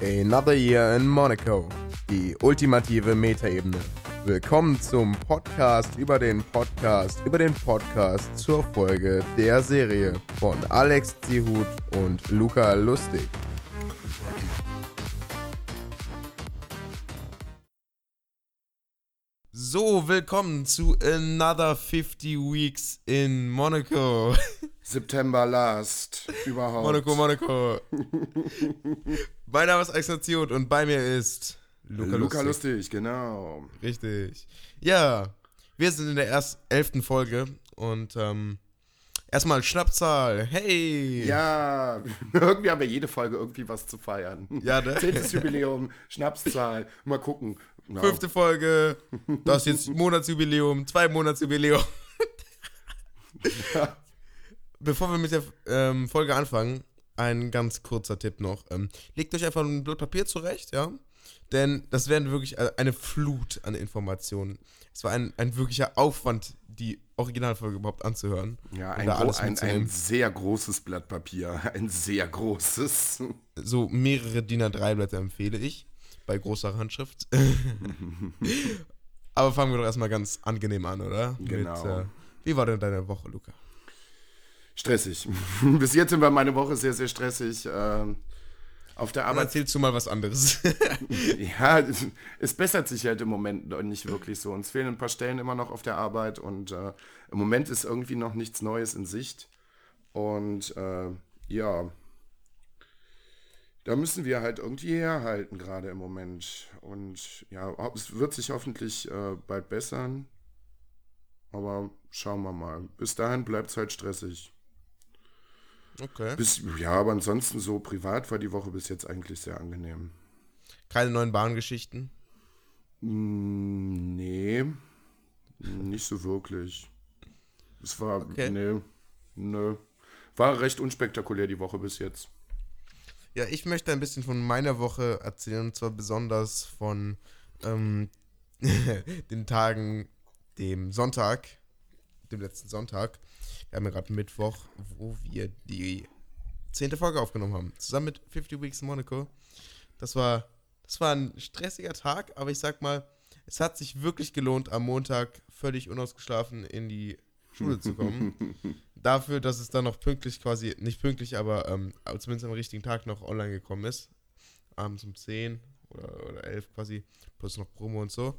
Another Year in Monaco. Die ultimative Metaebene. Willkommen zum Podcast über den Podcast über den Podcast zur Folge der Serie von Alex Zihut und Luca Lustig. So, willkommen zu Another 50 Weeks in Monaco. September Last. Überhaupt. Monaco, Monaco. mein Name ist Alexander und bei mir ist Luca, Luca Lustig. Lustig. genau. Richtig. Ja, wir sind in der ersten elften Folge und ähm, erstmal Schnappzahl. Hey! Ja, irgendwie haben wir jede Folge irgendwie was zu feiern. Ja, ne? Zehntes Jubiläum, Schnapszahl. Mal gucken. No. Fünfte Folge, das ist jetzt Monatsjubiläum, zwei Monatsjubiläum. Ja. Bevor wir mit der ähm, Folge anfangen, ein ganz kurzer Tipp noch. Ähm, legt euch einfach ein Blatt Papier zurecht, ja? Denn das wäre wirklich eine Flut an Informationen. Es war ein, ein wirklicher Aufwand, die Originalfolge überhaupt anzuhören. Ja, ein, ein, ein, sehr großes Blatt Papier. Ein sehr großes. So mehrere DIN A3-Blätter empfehle ich. Bei großer Handschrift. Aber fangen wir doch erstmal ganz angenehm an, oder? Genau. Mit, äh, wie war denn deine Woche, Luca? Stressig. Bis jetzt war meine Woche sehr, sehr stressig. Ähm, auf der Arbeit. Dann erzählst du mal was anderes. ja, es bessert sich halt im Moment nicht wirklich so. Uns fehlen ein paar Stellen immer noch auf der Arbeit und äh, im Moment ist irgendwie noch nichts Neues in Sicht. Und äh, ja, da müssen wir halt irgendwie herhalten, gerade im Moment. Und ja, es wird sich hoffentlich äh, bald bessern. Aber schauen wir mal. Bis dahin bleibt es halt stressig. Okay. Bis, ja, aber ansonsten so privat war die Woche bis jetzt eigentlich sehr angenehm. Keine neuen Bahngeschichten? Mm, nee, nicht so wirklich. Es war, okay. nee, nö. War recht unspektakulär die Woche bis jetzt. Ja, ich möchte ein bisschen von meiner Woche erzählen, und zwar besonders von ähm, den Tagen, dem Sonntag, dem letzten Sonntag. Wir haben ja gerade Mittwoch, wo wir die zehnte Folge aufgenommen haben. Zusammen mit 50 Weeks in Monaco. Das war, das war ein stressiger Tag, aber ich sag mal, es hat sich wirklich gelohnt, am Montag völlig unausgeschlafen in die Schule zu kommen. Dafür, dass es dann noch pünktlich quasi, nicht pünktlich, aber ähm, zumindest am richtigen Tag noch online gekommen ist. Abends um 10 oder, oder 11 quasi, plus noch Promo und so.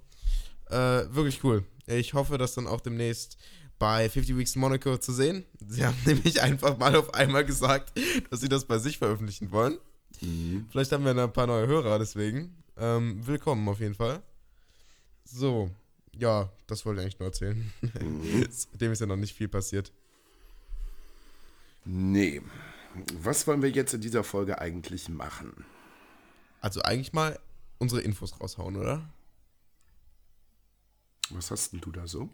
Äh, wirklich cool. Ich hoffe, dass dann auch demnächst bei 50 Weeks Monaco zu sehen. Sie haben nämlich einfach mal auf einmal gesagt, dass sie das bei sich veröffentlichen wollen. Mhm. Vielleicht haben wir ein paar neue Hörer, deswegen. Ähm, willkommen auf jeden Fall. So, ja, das wollte ich eigentlich nur erzählen. Mhm. Dem ist ja noch nicht viel passiert. Nee. Was wollen wir jetzt in dieser Folge eigentlich machen? Also eigentlich mal unsere Infos raushauen, oder? Was hast denn du da so?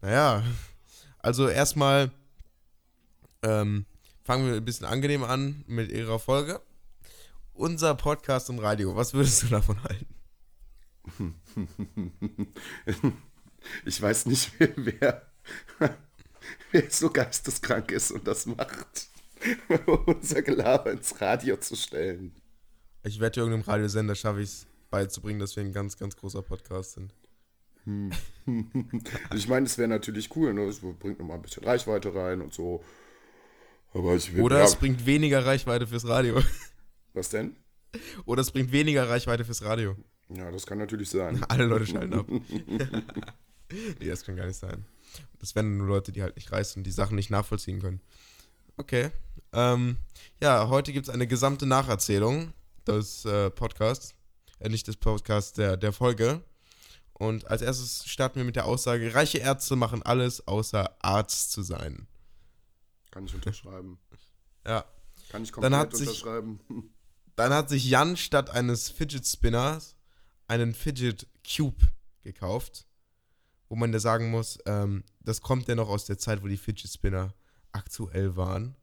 Naja, also erstmal ähm, fangen wir ein bisschen angenehm an mit ihrer Folge. Unser Podcast im Radio, was würdest du davon halten? Ich weiß nicht, wer, wer so geisteskrank ist und das macht, unser Gelaber ins Radio zu stellen. Ich wette, irgendeinem Radiosender schaffe ich es beizubringen, dass wir ein ganz, ganz großer Podcast sind. Hm. ich meine, es wäre natürlich cool, ne? es bringt nochmal ein bisschen Reichweite rein und so. Aber ich will, Oder ja. es bringt weniger Reichweite fürs Radio. Was denn? Oder es bringt weniger Reichweite fürs Radio. Ja, das kann natürlich sein. Alle Leute schalten ab. nee, das kann gar nicht sein. Das wären nur Leute, die halt nicht reisen und die Sachen nicht nachvollziehen können. Okay. Ähm, ja, heute gibt es eine gesamte Nacherzählung des äh, Podcasts. Äh, nicht des Podcasts, der, der Folge. Und als erstes starten wir mit der Aussage, reiche Ärzte machen alles, außer Arzt zu sein. Kann ich unterschreiben. ja. Kann ich komplett dann hat unterschreiben. Sich, dann hat sich Jan statt eines Fidget Spinners einen Fidget Cube gekauft. Wo man da sagen muss, ähm, das kommt ja noch aus der Zeit, wo die Fidget Spinner aktuell waren.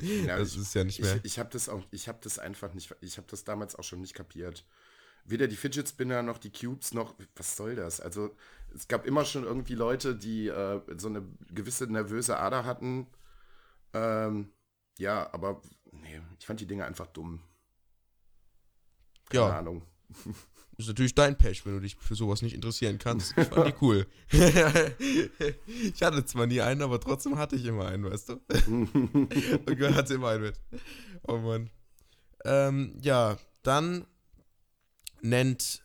ja, das ich, ist ja nicht mehr. Ich, ich habe das auch, ich habe das einfach nicht, ich habe das damals auch schon nicht kapiert weder die Fidget Spinner noch die Cubes noch, was soll das? Also es gab immer schon irgendwie Leute, die äh, so eine gewisse nervöse Ader hatten. Ähm, ja, aber nee, ich fand die Dinge einfach dumm. Keine ja. Ahnung. Ist natürlich dein Pech, wenn du dich für sowas nicht interessieren kannst. Ich fand die cool. ich hatte zwar nie einen, aber trotzdem hatte ich immer einen, weißt du? Und hatte immer einen mit. Oh Mann. Ähm, ja, dann nennt.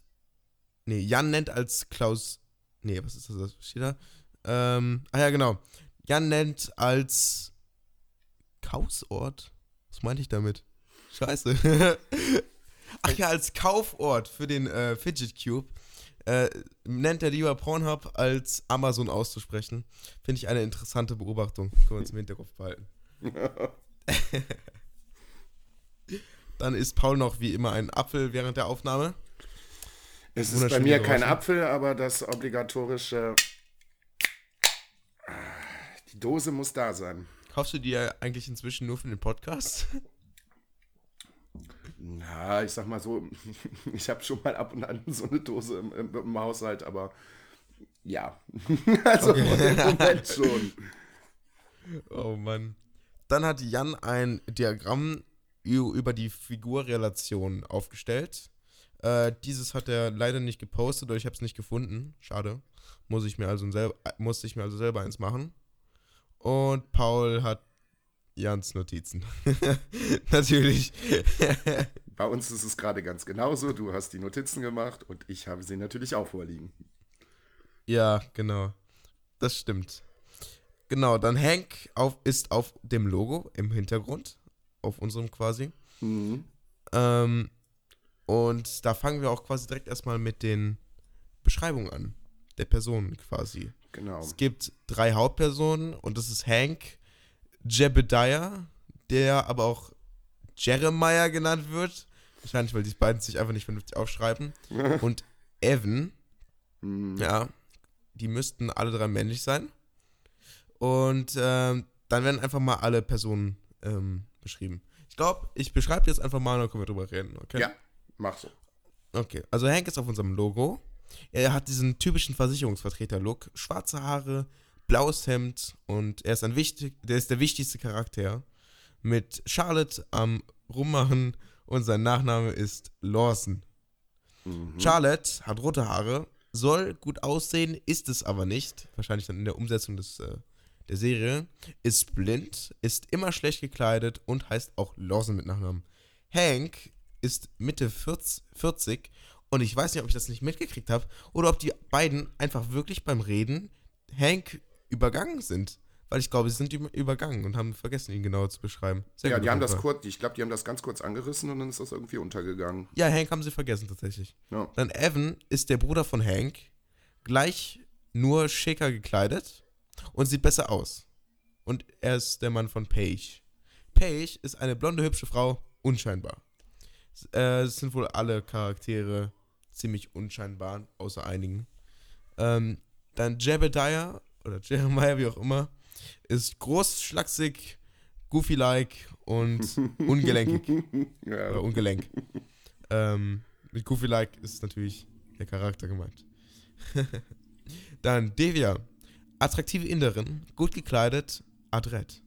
Nee, Jan nennt als Klaus. Nee, was ist das? Was steht da? Ähm, ah ja, genau. Jan nennt als Kausort. Was meinte ich damit? Scheiße. Ach ja, als Kaufort für den äh, Fidget Cube äh, nennt er lieber Pornhub als Amazon auszusprechen. Finde ich eine interessante Beobachtung. Können wir uns im Hinterkopf behalten. Dann isst Paul noch wie immer einen Apfel während der Aufnahme. Es ist bei mir kein Apfel, aber das obligatorische. Die Dose muss da sein. Kaufst du dir eigentlich inzwischen nur für den Podcast? Na, ich sag mal so, ich habe schon mal ab und an so eine Dose im, im, im Haushalt, aber ja. also okay. im Moment schon. Oh Mann. Dann hat Jan ein Diagramm über die Figurrelation aufgestellt. Äh, dieses hat er leider nicht gepostet oder ich habe es nicht gefunden. Schade. Muss ich mir also selber, musste ich mir also selber eins machen. Und Paul hat Jans Notizen. Natürlich. Bei uns ist es gerade ganz genauso. Du hast die Notizen gemacht und ich habe sie natürlich auch vorliegen. Ja, genau. Das stimmt. Genau, dann Hank auf, ist auf dem Logo im Hintergrund. Auf unserem quasi. Mhm. Ähm, und da fangen wir auch quasi direkt erstmal mit den Beschreibungen an. Der Personen quasi. Genau. Es gibt drei Hauptpersonen und das ist Hank, Jebediah, der aber auch Jeremiah genannt wird. Wahrscheinlich, weil die beiden sich einfach nicht vernünftig aufschreiben. Und Evan. Mhm. Ja, die müssten alle drei männlich sein. Und ähm, dann werden einfach mal alle Personen ähm, beschrieben. Ich glaube, ich beschreibe jetzt einfach mal und dann können wir drüber reden, okay? Ja, mach so. Okay, also Hank ist auf unserem Logo. Er hat diesen typischen Versicherungsvertreter-Look. Schwarze Haare, blaues Hemd und er ist ein wichtig, der ist der wichtigste Charakter. Mit Charlotte am Rummachen und sein Nachname ist Lawson. Mhm. Charlotte hat rote Haare, soll gut aussehen, ist es aber nicht. Wahrscheinlich dann in der Umsetzung des, äh, der Serie. Ist blind, ist immer schlecht gekleidet und heißt auch Lawson mit Nachnamen. Hank ist Mitte 40 und ich weiß nicht, ob ich das nicht mitgekriegt habe oder ob die beiden einfach wirklich beim Reden Hank übergangen sind. Weil ich glaube, sie sind übergangen und haben vergessen, ihn genauer zu beschreiben. Sehr ja, die haben das kurz, ich glaube, die haben das ganz kurz angerissen und dann ist das irgendwie untergegangen. Ja, Hank haben sie vergessen tatsächlich. Ja. Dann Evan ist der Bruder von Hank, gleich nur schicker gekleidet und sieht besser aus. Und er ist der Mann von Paige. Paige ist eine blonde, hübsche Frau, unscheinbar. Äh, es sind wohl alle Charaktere ziemlich unscheinbar, außer einigen. Ähm, dann Jebediah oder Jeremiah, wie auch immer, ist groß, schlaksig, goofy-like und ungelenkig. ja. Oder ungelenk. Ähm, mit goofy-like ist natürlich der Charakter gemeint. Dann Devia. Attraktive Inderin, gut gekleidet, adrett.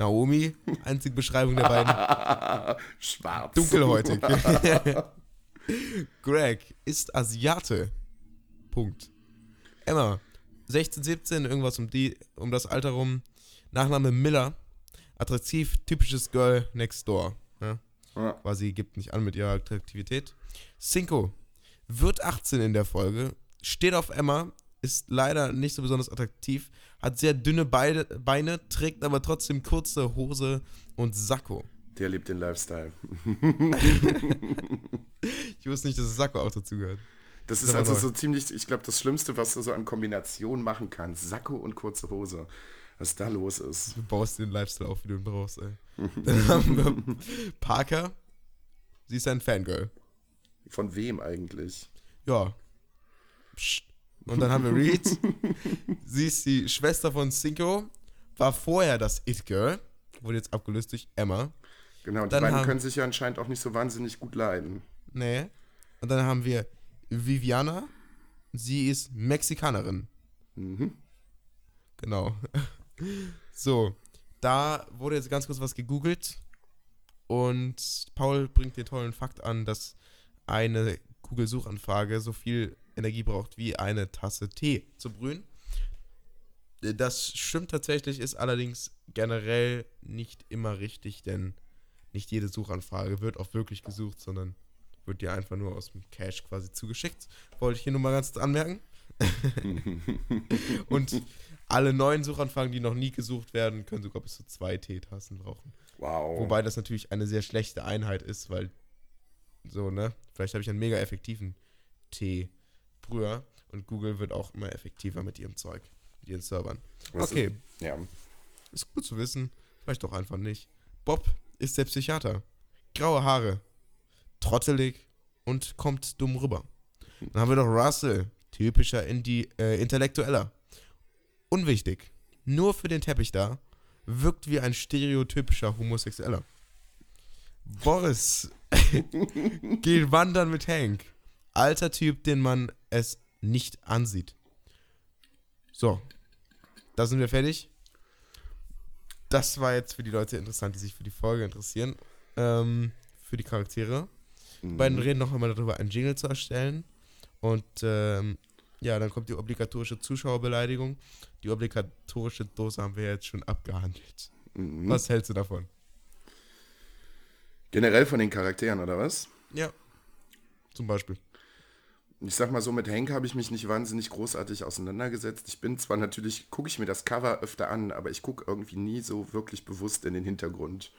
Naomi, einzige Beschreibung der beiden. Schwarz. Dunkelhäutig. Greg ist Asiate. Punkt. Emma, 16, 17, irgendwas um, die, um das Alter rum. Nachname Miller. Attraktiv, typisches Girl next door. Ja? Ja. Quasi gibt nicht an mit ihrer Attraktivität. Cinco wird 18 in der Folge, steht auf Emma, ist leider nicht so besonders attraktiv, hat sehr dünne Beine, Beine trägt aber trotzdem kurze Hose und Sakko. Der liebt den Lifestyle. ich wusste nicht, dass Sakko auch dazu gehört. Das ist also so ziemlich, ich glaube, das Schlimmste, was du so an Kombination machen kannst. Sakko und kurze Hose. Was da los ist. Du baust den Lifestyle auf, wie du ihn brauchst, ey. Dann haben wir Parker. Sie ist ein Fangirl. Von wem eigentlich? Ja. Psst. Und dann haben wir Reed. Sie ist die Schwester von Cinco. War vorher das It-Girl. Wurde jetzt abgelöst durch Emma. Genau, und die beiden haben, können sich ja anscheinend auch nicht so wahnsinnig gut leiden. Nee. Und dann haben wir Viviana. Sie ist Mexikanerin. Mhm. Genau. So, da wurde jetzt ganz kurz was gegoogelt und Paul bringt den tollen Fakt an, dass eine Google-Suchanfrage so viel Energie braucht wie eine Tasse Tee zu brühen. Das stimmt tatsächlich, ist allerdings generell nicht immer richtig, denn nicht jede Suchanfrage wird auch wirklich gesucht, sondern wird dir einfach nur aus dem Cache quasi zugeschickt. Wollte ich hier nur mal ganz anmerken. und alle neuen Suchanfragen, die noch nie gesucht werden, können sogar bis zu zwei Teetassen brauchen. Wow. Wobei das natürlich eine sehr schlechte Einheit ist, weil so, ne? Vielleicht habe ich einen mega effektiven Teebrüher und Google wird auch immer effektiver mit ihrem Zeug, mit ihren Servern. Okay. Ist, ja. Ist gut zu wissen, vielleicht doch einfach nicht. Bob ist der Psychiater. Graue Haare, trottelig und kommt dumm rüber. Dann haben wir noch Russell, typischer Indi äh, Intellektueller. Unwichtig, nur für den Teppich da, wirkt wie ein stereotypischer Homosexueller. Boris geht wandern mit Hank. Alter Typ, den man es nicht ansieht. So, da sind wir fertig. Das war jetzt für die Leute interessant, die sich für die Folge interessieren. Ähm, für die Charaktere. Mhm. beiden reden noch einmal darüber, einen Jingle zu erstellen. Und ähm, ja, dann kommt die obligatorische Zuschauerbeleidigung. Die obligatorische Dose haben wir jetzt schon abgehandelt. Mhm. Was hältst du davon? Generell von den Charakteren, oder was? Ja. Zum Beispiel. Ich sag mal so, mit Hank habe ich mich nicht wahnsinnig großartig auseinandergesetzt. Ich bin zwar natürlich, gucke ich mir das Cover öfter an, aber ich gucke irgendwie nie so wirklich bewusst in den Hintergrund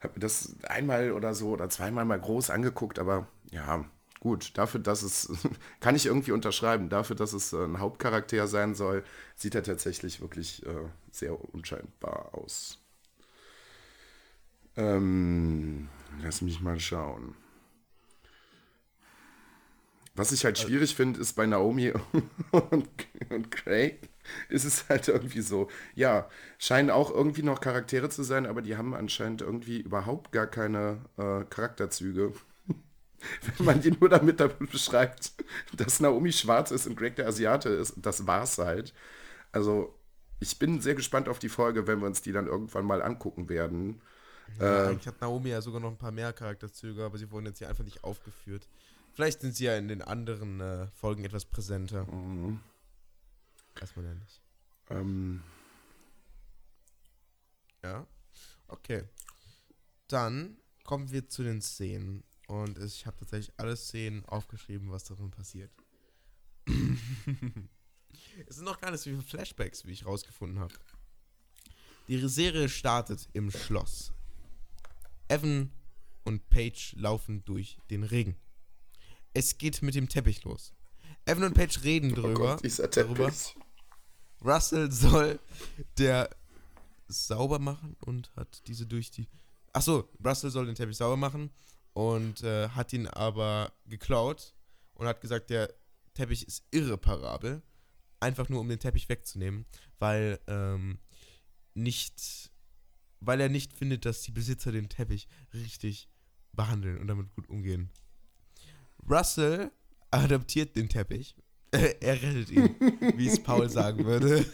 habe mir das einmal oder so oder zweimal mal groß angeguckt, aber ja, gut, dafür, dass es, kann ich irgendwie unterschreiben, dafür, dass es ein Hauptcharakter sein soll, sieht er tatsächlich wirklich äh, sehr unscheinbar aus. Ähm, lass mich mal schauen. Was ich halt schwierig finde, ist bei Naomi und, und Craig, ist es halt irgendwie so, ja, scheinen auch irgendwie noch Charaktere zu sein, aber die haben anscheinend irgendwie überhaupt gar keine äh, Charakterzüge. Wenn man die nur damit beschreibt, dass Naomi schwarz ist und Greg der Asiate ist, das war's halt. Also, ich bin sehr gespannt auf die Folge, wenn wir uns die dann irgendwann mal angucken werden. Ja, äh, eigentlich hat Naomi ja sogar noch ein paar mehr Charakterzüge, aber sie wurden jetzt hier einfach nicht aufgeführt. Vielleicht sind sie ja in den anderen äh, Folgen etwas präsenter. Mhm. Weiß man ja nicht. Ähm. Ja. Okay. Dann kommen wir zu den Szenen. Und ich habe tatsächlich alle Szenen aufgeschrieben, was darin passiert. es sind noch gar nicht so viele Flashbacks, wie ich rausgefunden habe. Die Serie startet im Schloss. Evan und Paige laufen durch den Regen. Es geht mit dem Teppich los. Evan und Paige reden drüber. Oh Gott, dieser Teppich. Darüber, Russell soll der sauber machen und hat diese durch die. Achso, Russell soll den Teppich sauber machen und äh, hat ihn aber geklaut und hat gesagt, der Teppich ist irreparabel. Einfach nur um den Teppich wegzunehmen, weil ähm, nicht, weil er nicht findet, dass die Besitzer den Teppich richtig behandeln und damit gut umgehen. Russell adaptiert den Teppich er rettet ihn, wie es Paul sagen würde.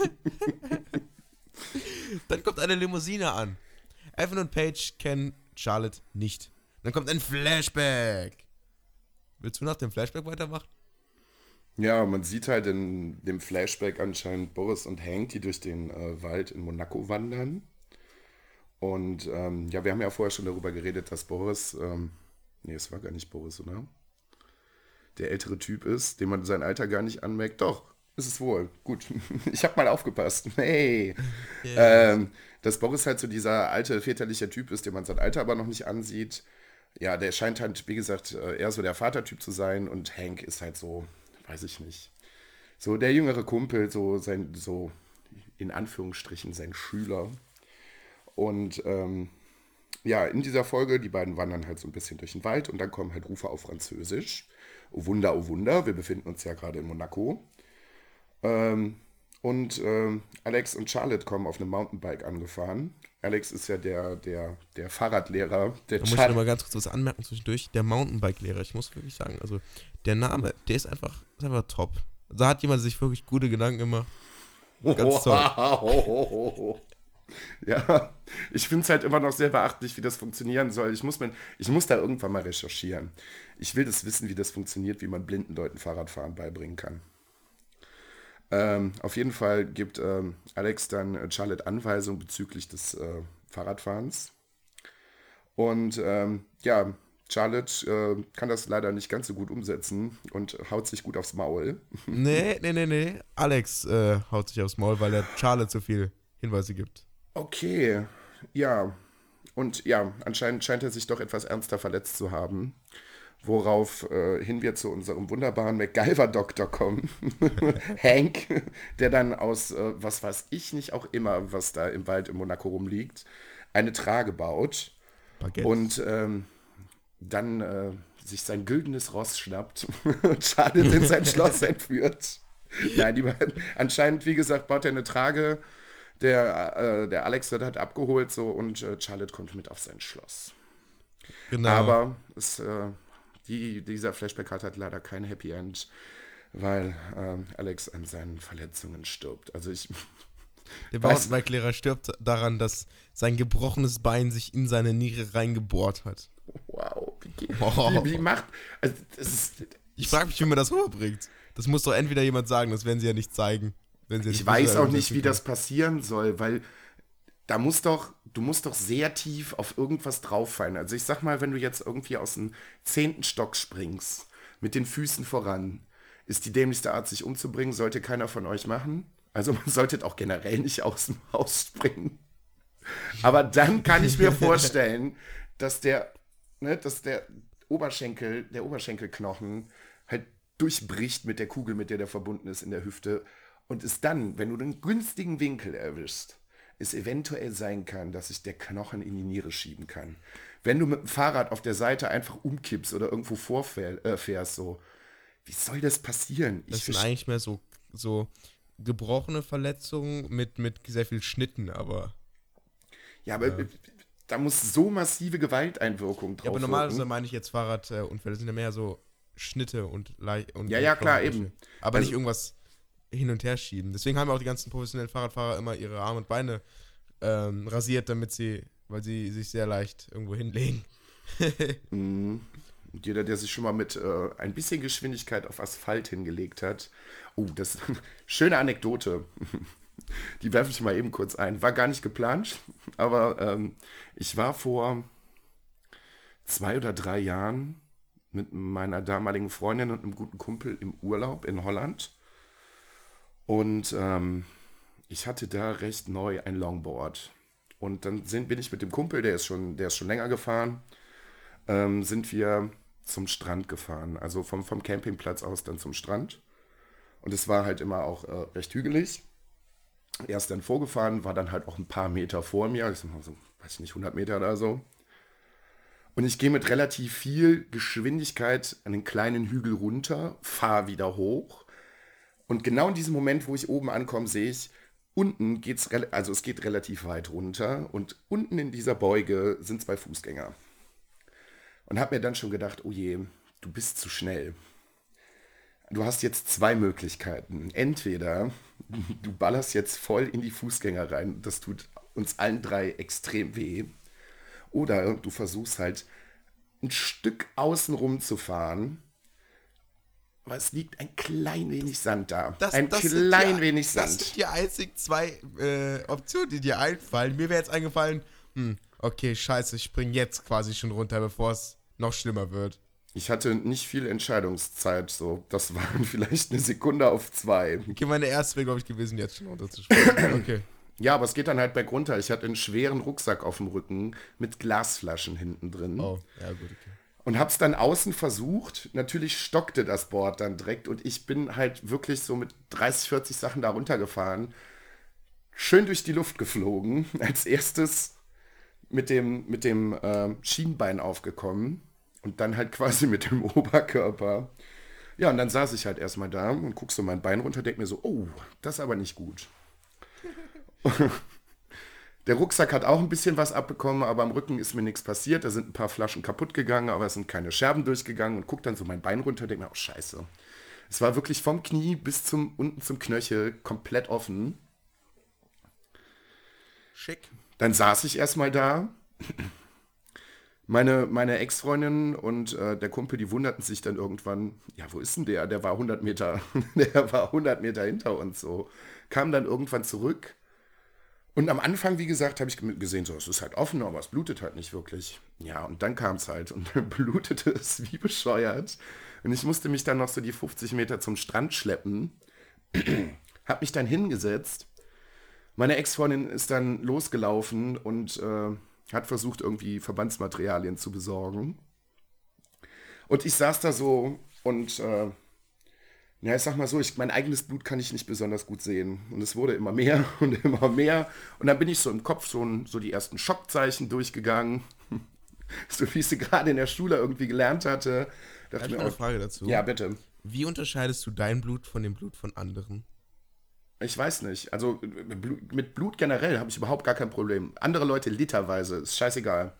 Dann kommt eine Limousine an. Evan und Paige kennen Charlotte nicht. Dann kommt ein Flashback. Willst du nach dem Flashback weitermachen? Ja, man sieht halt in dem Flashback anscheinend Boris und Hank, die durch den äh, Wald in Monaco wandern. Und ähm, ja, wir haben ja vorher schon darüber geredet, dass Boris, ähm, nee, es war gar nicht Boris, oder? Der ältere Typ ist, dem man sein Alter gar nicht anmerkt. Doch, ist es wohl. Gut, ich habe mal aufgepasst. Hey. Yeah. Ähm, dass Boris halt so dieser alte väterliche Typ ist, dem man sein Alter aber noch nicht ansieht. Ja, der scheint halt, wie gesagt, äh, eher so der Vatertyp zu sein und Hank ist halt so, weiß ich nicht, so der jüngere Kumpel, so sein, so in Anführungsstrichen sein Schüler. Und ähm, ja, in dieser Folge, die beiden wandern halt so ein bisschen durch den Wald und dann kommen halt Rufe auf Französisch. Oh Wunder, oh Wunder, wir befinden uns ja gerade in Monaco. Ähm, und ähm, Alex und Charlotte kommen auf einem Mountainbike angefahren. Alex ist ja der, der, der Fahrradlehrer. Der da muss ich noch ganz kurz was anmerken zwischendurch. Der Mountainbike-Lehrer, ich muss wirklich sagen, also der Name, der ist einfach, ist einfach top. Da hat jemand sich wirklich gute Gedanken gemacht. Ganz toll. ja, ich finde es halt immer noch sehr beachtlich, wie das funktionieren soll. Ich muss, mir, ich muss da irgendwann mal recherchieren. Ich will das wissen, wie das funktioniert, wie man blinden Leuten Fahrradfahren beibringen kann. Ähm, auf jeden Fall gibt ähm, Alex dann äh, Charlotte Anweisungen bezüglich des äh, Fahrradfahrens. Und ähm, ja, Charlotte äh, kann das leider nicht ganz so gut umsetzen und haut sich gut aufs Maul. Nee, nee, nee, nee. Alex äh, haut sich aufs Maul, weil er Charlotte so viel Hinweise gibt. Okay, ja. Und ja, anscheinend scheint er sich doch etwas ernster verletzt zu haben. Worauf äh, hin wir zu unserem wunderbaren MacGyver-Doktor kommen. Hank, der dann aus, äh, was weiß ich nicht auch immer, was da im Wald in Monaco rumliegt, eine Trage baut. Baguette. Und ähm, dann äh, sich sein güldenes Ross schnappt und Charlotte in sein Schloss entführt. Nein, die, anscheinend, wie gesagt, baut er eine Trage. Der, äh, der Alex wird halt abgeholt so und äh, Charlotte kommt mit auf sein Schloss. Genau. Aber es, äh, die, dieser Flashback hat halt leider kein Happy End, weil ähm, Alex an seinen Verletzungen stirbt. Also ich. Der Bauernbeiklehrer stirbt daran, dass sein gebrochenes Bein sich in seine Niere reingebohrt hat. Wow, wie, wie, wie macht. Also ist, ich frage mich, wie man das rüberbringt. Das muss doch entweder jemand sagen, das werden sie ja nicht zeigen. Wenn sie ich weiß auch nicht, wie das passieren soll, weil da muss doch, du musst doch sehr tief auf irgendwas drauffallen. Also ich sag mal, wenn du jetzt irgendwie aus dem zehnten Stock springst, mit den Füßen voran, ist die dämlichste Art, sich umzubringen, sollte keiner von euch machen. Also man sollte auch generell nicht aus dem Haus springen. Aber dann kann ich mir vorstellen, dass der ne, dass der Oberschenkel, der Oberschenkelknochen halt durchbricht mit der Kugel, mit der der verbunden ist in der Hüfte und es dann, wenn du den günstigen Winkel erwischst, es eventuell sein kann, dass sich der Knochen in die Niere schieben kann. Wenn du mit dem Fahrrad auf der Seite einfach umkippst oder irgendwo vorfährst, äh, so, wie soll das passieren? Das ich sind eigentlich mehr so, so gebrochene Verletzungen mit, mit sehr viel Schnitten, aber. Ja, aber ja da muss so massive Gewalteinwirkung drauf. Ja, aber normalerweise meine ich jetzt Fahrradunfälle, sind ja mehr so Schnitte und und Ja, ja, klar, eben. Aber also, nicht irgendwas hin und her schieben. Deswegen haben auch die ganzen professionellen Fahrradfahrer immer ihre Arme und Beine ähm, rasiert, damit sie, weil sie sich sehr leicht irgendwo hinlegen. mhm. Und jeder, der sich schon mal mit äh, ein bisschen Geschwindigkeit auf Asphalt hingelegt hat. Oh, das ist schöne Anekdote. Die werfe ich mal eben kurz ein. War gar nicht geplant, aber ähm, ich war vor zwei oder drei Jahren mit meiner damaligen Freundin und einem guten Kumpel im Urlaub in Holland. Und ähm, ich hatte da recht neu ein Longboard. Und dann sind, bin ich mit dem Kumpel, der ist schon, der ist schon länger gefahren, ähm, sind wir zum Strand gefahren. Also vom, vom Campingplatz aus dann zum Strand. Und es war halt immer auch äh, recht hügelig. Er ist dann vorgefahren, war dann halt auch ein paar Meter vor mir, ich sag mal so, weiß ich nicht, 100 Meter oder so. Und ich gehe mit relativ viel Geschwindigkeit den kleinen Hügel runter, fahre wieder hoch. Und genau in diesem Moment, wo ich oben ankomme, sehe ich, unten geht's, also es geht relativ weit runter und unten in dieser Beuge sind zwei Fußgänger. Und habe mir dann schon gedacht, oh je, du bist zu schnell. Du hast jetzt zwei Möglichkeiten. Entweder du ballerst jetzt voll in die Fußgänger rein, das tut uns allen drei extrem weh. Oder du versuchst halt ein Stück außenrum zu fahren, aber es liegt ein klein wenig Sand da. Das, ein das klein die, wenig Sand. Das sind die einzigen zwei äh, Optionen, die dir einfallen. Mir wäre jetzt eingefallen, hm, okay, scheiße, ich spring jetzt quasi schon runter, bevor es noch schlimmer wird. Ich hatte nicht viel Entscheidungszeit, so. Das waren vielleicht eine Sekunde auf zwei. Okay, meine erste wäre, glaube ich, gewesen, jetzt schon runterzuspringen. Okay. Ja, aber es geht dann halt bergunter. Ich hatte einen schweren Rucksack auf dem Rücken mit Glasflaschen hinten drin. Oh, ja, gut, okay. Und hab's dann außen versucht. Natürlich stockte das Board dann direkt und ich bin halt wirklich so mit 30, 40 Sachen da runtergefahren. Schön durch die Luft geflogen. Als erstes mit dem, mit dem äh, Schienbein aufgekommen und dann halt quasi mit dem Oberkörper. Ja, und dann saß ich halt erstmal da und guck so mein Bein runter, denk mir so, oh, das ist aber nicht gut. Der Rucksack hat auch ein bisschen was abbekommen, aber am Rücken ist mir nichts passiert. Da sind ein paar Flaschen kaputt gegangen, aber es sind keine Scherben durchgegangen und guck dann so mein Bein runter, denk mir, oh scheiße. Es war wirklich vom Knie bis zum unten zum Knöchel komplett offen. Schick. Dann saß ich erstmal da. Meine, meine Ex-Freundin und äh, der Kumpel, die wunderten sich dann irgendwann, ja, wo ist denn der? Der war 100 Meter, der war 100 Meter hinter uns so. Kam dann irgendwann zurück. Und am Anfang, wie gesagt, habe ich gesehen, so, es ist halt offen, aber es blutet halt nicht wirklich. Ja, und dann kam es halt und blutete es wie bescheuert. Und ich musste mich dann noch so die 50 Meter zum Strand schleppen. hab mich dann hingesetzt. Meine Ex-Freundin ist dann losgelaufen und äh, hat versucht, irgendwie Verbandsmaterialien zu besorgen. Und ich saß da so und äh, ja, ich sag mal so, ich, mein eigenes Blut kann ich nicht besonders gut sehen. Und es wurde immer mehr und immer mehr. Und dann bin ich so im Kopf so, so die ersten Schockzeichen durchgegangen. so wie ich sie gerade in der Schule irgendwie gelernt hatte. Dachte ich mir eine Frage dazu. Ja, bitte. Wie unterscheidest du dein Blut von dem Blut von anderen? Ich weiß nicht. Also mit Blut generell habe ich überhaupt gar kein Problem. Andere Leute literweise, ist scheißegal.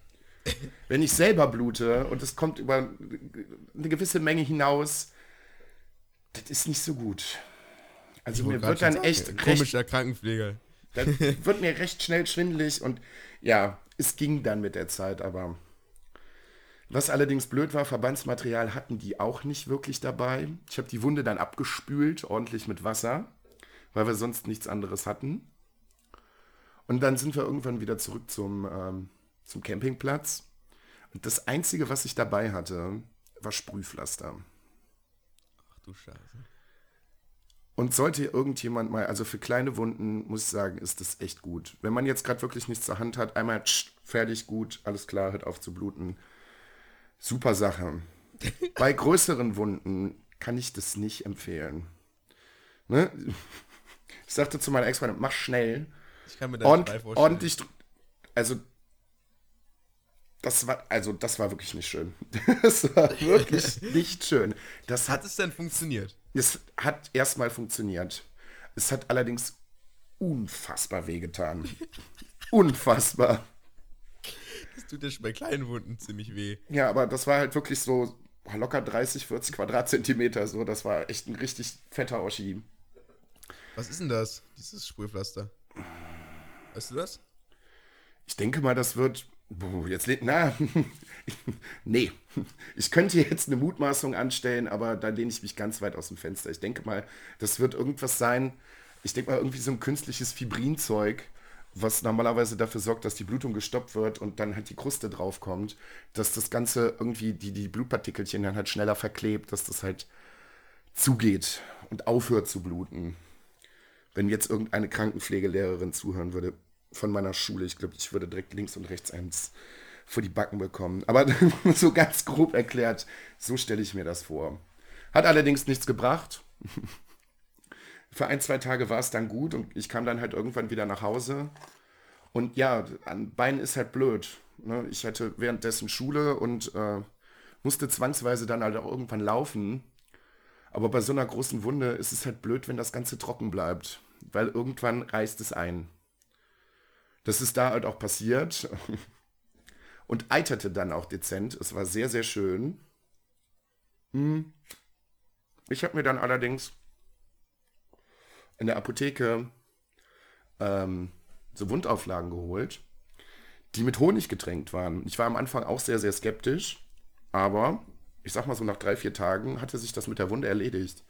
Wenn ich selber blute und es kommt über eine gewisse Menge hinaus, das ist nicht so gut. Also mir wird dann echt recht, komischer Krankenpfleger. Dann wird mir recht schnell schwindelig und ja, es ging dann mit der Zeit, aber was allerdings blöd war, Verbandsmaterial hatten die auch nicht wirklich dabei. Ich habe die Wunde dann abgespült, ordentlich mit Wasser weil wir sonst nichts anderes hatten. Und dann sind wir irgendwann wieder zurück zum, ähm, zum Campingplatz. Und das Einzige, was ich dabei hatte, war Sprühpflaster. Du Scheiße. Und sollte irgendjemand mal, also für kleine Wunden, muss ich sagen, ist das echt gut. Wenn man jetzt gerade wirklich nichts zur Hand hat, einmal tsch, fertig, gut, alles klar, hört auf zu bluten. Super Sache. Bei größeren Wunden kann ich das nicht empfehlen. Ne? Ich sagte zu meiner Ex-Freundin, mach schnell. Ich kann mir das. Ordentlich. Also, das war, also das war wirklich nicht schön. Das war wirklich nicht schön. Das hat, hat es denn funktioniert? Es hat erstmal funktioniert. Es hat allerdings unfassbar wehgetan. unfassbar. Das tut ja schon bei kleinen Wunden ziemlich weh. Ja, aber das war halt wirklich so locker 30, 40 Quadratzentimeter. So, das war echt ein richtig fetter Oschi. Was ist denn das, dieses Sprühpflaster? Weißt du das? Ich denke mal, das wird. Jetzt na, nee. Ich könnte jetzt eine Mutmaßung anstellen, aber da lehne ich mich ganz weit aus dem Fenster. Ich denke mal, das wird irgendwas sein. Ich denke mal, irgendwie so ein künstliches Fibrinzeug, was normalerweise dafür sorgt, dass die Blutung gestoppt wird und dann halt die Kruste draufkommt, dass das Ganze irgendwie, die, die Blutpartikelchen dann halt schneller verklebt, dass das halt zugeht und aufhört zu bluten wenn jetzt irgendeine Krankenpflegelehrerin zuhören würde von meiner Schule, ich glaube, ich würde direkt links und rechts eins vor die Backen bekommen. Aber so ganz grob erklärt, so stelle ich mir das vor. Hat allerdings nichts gebracht. Für ein, zwei Tage war es dann gut und ich kam dann halt irgendwann wieder nach Hause. Und ja, an Beinen ist halt blöd. Ne? Ich hatte währenddessen Schule und äh, musste zwangsweise dann halt auch irgendwann laufen. Aber bei so einer großen Wunde ist es halt blöd, wenn das Ganze trocken bleibt, weil irgendwann reißt es ein. Das ist da halt auch passiert und eiterte dann auch dezent. Es war sehr, sehr schön. Hm. Ich habe mir dann allerdings in der Apotheke ähm, so Wundauflagen geholt, die mit Honig getränkt waren. Ich war am Anfang auch sehr, sehr skeptisch, aber ich sag mal so nach drei, vier Tagen hatte sich das mit der Wunde erledigt.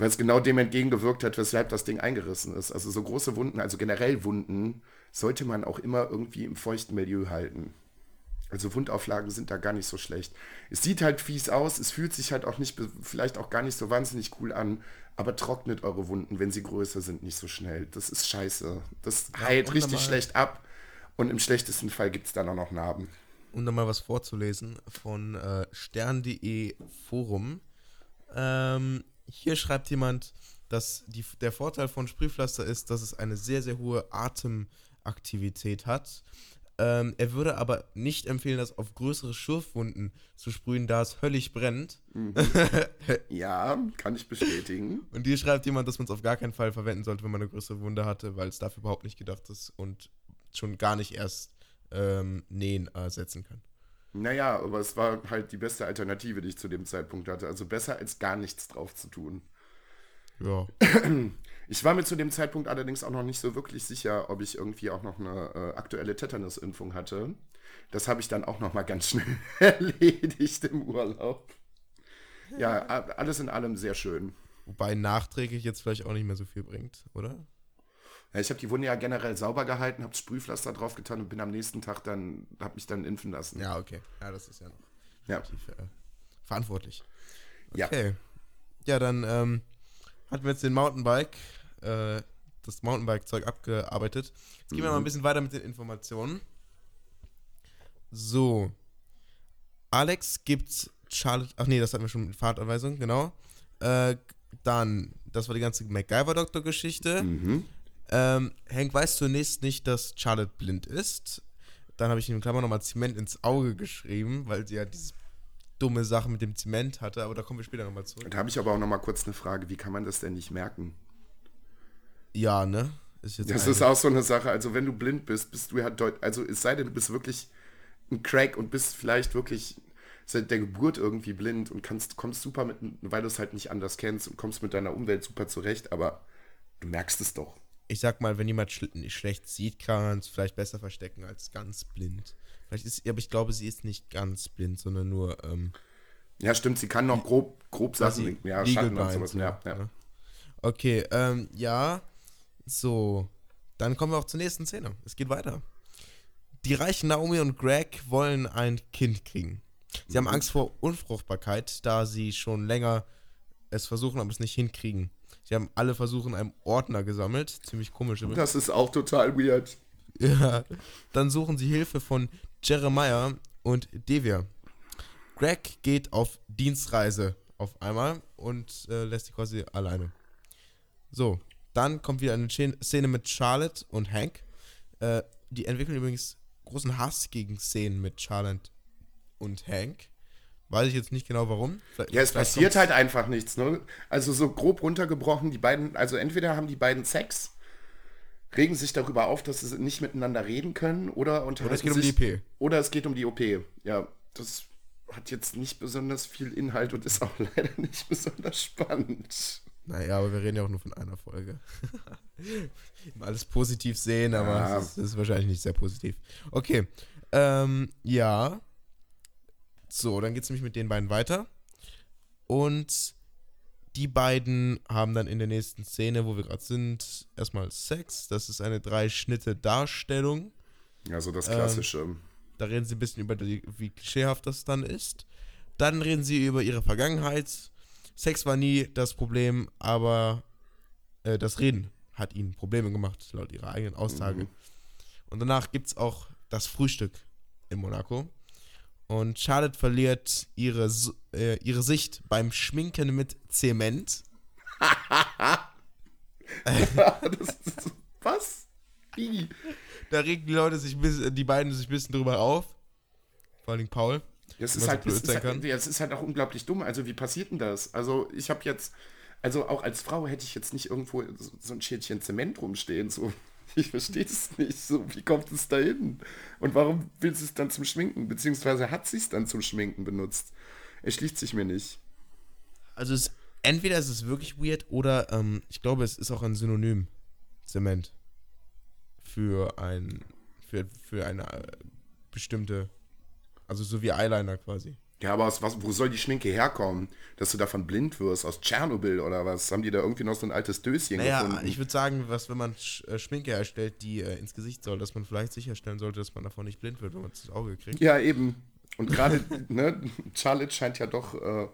Weil es genau dem entgegengewirkt hat, weshalb das Ding eingerissen ist. Also so große Wunden, also generell Wunden, sollte man auch immer irgendwie im feuchten Milieu halten. Also Wundauflagen sind da gar nicht so schlecht. Es sieht halt fies aus, es fühlt sich halt auch nicht, vielleicht auch gar nicht so wahnsinnig cool an, aber trocknet eure Wunden, wenn sie größer sind, nicht so schnell. Das ist scheiße. Das heilt richtig schlecht ab und im schlechtesten Fall gibt es dann auch noch Narben um da mal was vorzulesen von äh, stern.de Forum. Ähm, hier schreibt jemand, dass die, der Vorteil von Sprühpflaster ist, dass es eine sehr, sehr hohe Atemaktivität hat. Ähm, er würde aber nicht empfehlen, das auf größere Schürfwunden zu sprühen, da es höllisch brennt. Mhm. ja, kann ich bestätigen. Und hier schreibt jemand, dass man es auf gar keinen Fall verwenden sollte, wenn man eine größere Wunde hatte, weil es dafür überhaupt nicht gedacht ist und schon gar nicht erst ähm, Nähen ersetzen kann. Naja, aber es war halt die beste Alternative, die ich zu dem Zeitpunkt hatte. Also besser als gar nichts drauf zu tun. Ja. Ich war mir zu dem Zeitpunkt allerdings auch noch nicht so wirklich sicher, ob ich irgendwie auch noch eine äh, aktuelle Tetanus-Impfung hatte. Das habe ich dann auch noch mal ganz schnell erledigt im Urlaub. Ja, alles in allem sehr schön. Wobei nachträglich jetzt vielleicht auch nicht mehr so viel bringt, oder? Ja, ich habe die Wunde ja generell sauber gehalten, habe Sprühpflaster drauf getan und bin am nächsten Tag dann, habe mich dann impfen lassen. Ja, okay. Ja, das ist ja noch ja. Relativ, äh, verantwortlich. Okay. Ja, ja dann ähm, hatten wir jetzt den Mountainbike äh, das Mountainbike-Zeug abgearbeitet. Jetzt gehen wir mhm. mal ein bisschen weiter mit den Informationen. So. Alex gibt Charlotte. Ach nee, das hatten wir schon mit Fahrtanweisung, genau. Äh, dann, das war die ganze MacGyver-Doktor-Geschichte. Mhm. Ähm, Hank weiß zunächst nicht, dass Charlotte blind ist. Dann habe ich in Klammer nochmal Zement ins Auge geschrieben, weil sie ja diese dumme Sache mit dem Zement hatte, aber da kommen wir später nochmal zurück. Da habe ich aber auch nochmal kurz eine Frage, wie kann man das denn nicht merken? Ja, ne? Ist das ist auch so eine Sache. Also, wenn du blind bist, bist du ja deut also es sei denn, du bist wirklich ein Crack und bist vielleicht wirklich seit der Geburt irgendwie blind und kannst, kommst super mit, weil du es halt nicht anders kennst und kommst mit deiner Umwelt super zurecht, aber du merkst es doch. Ich sag mal, wenn jemand schl schlecht sieht, kann man es vielleicht besser verstecken als ganz blind. Vielleicht ist, aber ich glaube, sie ist nicht ganz blind, sondern nur. Ähm, ja, stimmt, sie kann noch grob, grob Sachen, ja, Schatten und sowas. Ja, ja. Okay, ähm, ja, so, dann kommen wir auch zur nächsten Szene. Es geht weiter. Die reichen Naomi und Greg wollen ein Kind kriegen. Sie mhm. haben Angst vor Unfruchtbarkeit, da sie schon länger es versuchen, aber es nicht hinkriegen. Sie haben alle Versuche in einem Ordner gesammelt. Ziemlich komisch. Übrigens. Das ist auch total weird. Ja. Dann suchen sie Hilfe von Jeremiah und Devia. Greg geht auf Dienstreise auf einmal und äh, lässt sie quasi alleine. So, dann kommt wieder eine Szene mit Charlotte und Hank. Äh, die entwickeln übrigens großen Hass gegen Szenen mit Charlotte und Hank. Weiß ich jetzt nicht genau warum. Vielleicht, ja, es passiert halt einfach nichts. Ne? Also so grob runtergebrochen, die beiden, also entweder haben die beiden Sex, regen sich darüber auf, dass sie nicht miteinander reden können, oder oder es geht sich, um die OP. Oder es geht um die OP. Ja, das hat jetzt nicht besonders viel Inhalt und ist auch leider nicht besonders spannend. Naja, aber wir reden ja auch nur von einer Folge. Alles positiv sehen, aber ja. das, ist, ist, wahrscheinlich nicht sehr positiv. Okay. Ähm, ja. So, dann geht es nämlich mit den beiden weiter. Und die beiden haben dann in der nächsten Szene, wo wir gerade sind, erstmal Sex. Das ist eine Drei-Schnitte-Darstellung. Also das Klassische. Ähm, da reden sie ein bisschen über, die, wie klischeehaft das dann ist. Dann reden sie über ihre Vergangenheit Sex war nie das Problem, aber äh, das Reden hat ihnen Probleme gemacht, laut ihrer eigenen Aussage. Mhm. Und danach gibt es auch das Frühstück in Monaco. Und Charlotte verliert ihre, äh, ihre Sicht beim Schminken mit Zement. das ist, was? Wie? Da regen die Leute sich, die beiden sich ein bisschen drüber auf. Vor allem Paul. Das ist, halt, das, ist halt, das ist halt auch unglaublich dumm. Also, wie passiert denn das? Also, ich habe jetzt, also auch als Frau hätte ich jetzt nicht irgendwo so ein Schälchen Zement rumstehen. So. Ich verstehe es nicht. So, wie kommt es dahin? Und warum will sie es dann zum Schminken? Beziehungsweise hat sie es dann zum Schminken benutzt? Erschließt sich mir nicht. Also es, entweder ist es wirklich weird oder ähm, ich glaube, es ist auch ein Synonym. Zement. Für ein für, für eine äh, bestimmte also so wie Eyeliner quasi. Ja, aber aus was, wo soll die Schminke herkommen? Dass du davon blind wirst? Aus Tschernobyl oder was? Haben die da irgendwie noch so ein altes Döschen naja, gefunden? ich würde sagen, was, wenn man äh, Schminke herstellt, die äh, ins Gesicht soll, dass man vielleicht sicherstellen sollte, dass man davon nicht blind wird, wenn man es ins Auge kriegt. Ja, eben. Und gerade, ne, Charlotte scheint ja doch äh,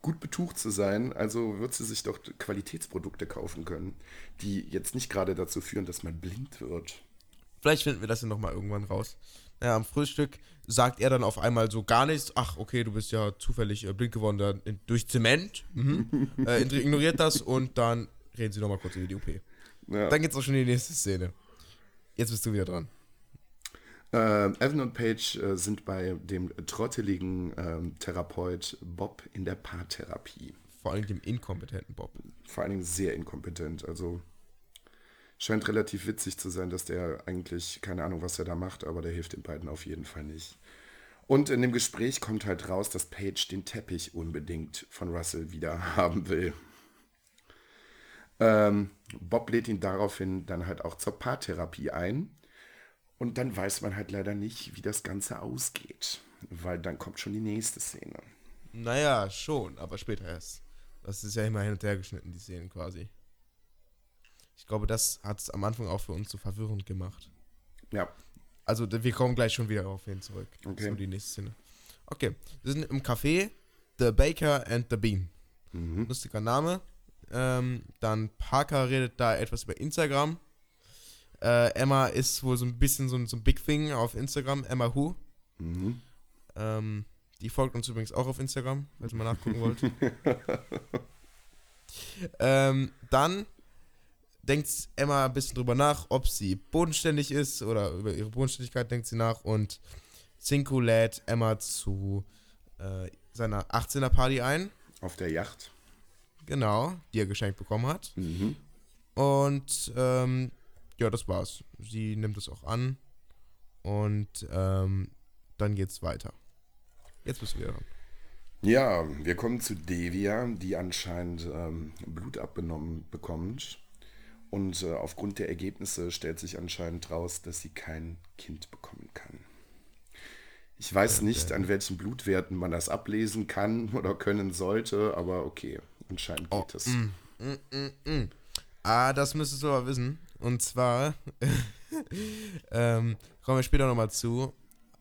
gut betucht zu sein, also wird sie sich doch Qualitätsprodukte kaufen können, die jetzt nicht gerade dazu führen, dass man blind wird. Vielleicht finden wir das ja nochmal irgendwann raus. Naja, am Frühstück sagt er dann auf einmal so gar nichts. Ach, okay, du bist ja zufällig äh, blind geworden in, durch Zement. Mhm. äh, ignoriert das und dann reden sie nochmal kurz über die OP. Ja. Dann geht's auch schon in die nächste Szene. Jetzt bist du wieder dran. Äh, Evan und Paige äh, sind bei dem trotteligen ähm, Therapeut Bob in der Paartherapie. Vor allem dem inkompetenten Bob. Vor allem sehr inkompetent. Also scheint relativ witzig zu sein, dass der eigentlich keine Ahnung, was er da macht, aber der hilft den beiden auf jeden Fall nicht. Und in dem Gespräch kommt halt raus, dass Paige den Teppich unbedingt von Russell wieder haben will. Ähm, Bob lädt ihn daraufhin dann halt auch zur Paartherapie ein. Und dann weiß man halt leider nicht, wie das Ganze ausgeht. Weil dann kommt schon die nächste Szene. Naja, schon, aber später erst. Das ist ja immer hin und her geschnitten, die Szenen quasi. Ich glaube, das hat es am Anfang auch für uns so verwirrend gemacht. Ja. Also, wir kommen gleich schon wieder auf ihn zurück. Okay. So die nächste Szene. Okay, wir sind im Café The Baker and the Bean. Mhm. Lustiger Name. Ähm, dann Parker redet da etwas über Instagram. Äh, Emma ist wohl so ein bisschen so, so ein Big Thing auf Instagram. Emma Who. Mhm. Ähm, die folgt uns übrigens auch auf Instagram, falls ihr mal nachgucken wollt. ähm, dann denkt Emma ein bisschen drüber nach, ob sie bodenständig ist oder über ihre Bodenständigkeit denkt sie nach und Cinco lädt Emma zu äh, seiner 18er Party ein. Auf der Yacht. Genau, die er geschenkt bekommen hat. Mhm. Und ähm, ja, das war's. Sie nimmt es auch an und ähm, dann geht's weiter. Jetzt bist du wieder dran. Ja, wir kommen zu Devia, die anscheinend ähm, Blut abgenommen bekommt. Und äh, aufgrund der Ergebnisse stellt sich anscheinend raus, dass sie kein Kind bekommen kann. Ich weiß nicht, an welchen Blutwerten man das ablesen kann oder können sollte, aber okay, anscheinend geht oh, es. Mm, mm, mm, mm, ah, das müsstest du aber wissen. Und zwar ähm, kommen wir später nochmal zu,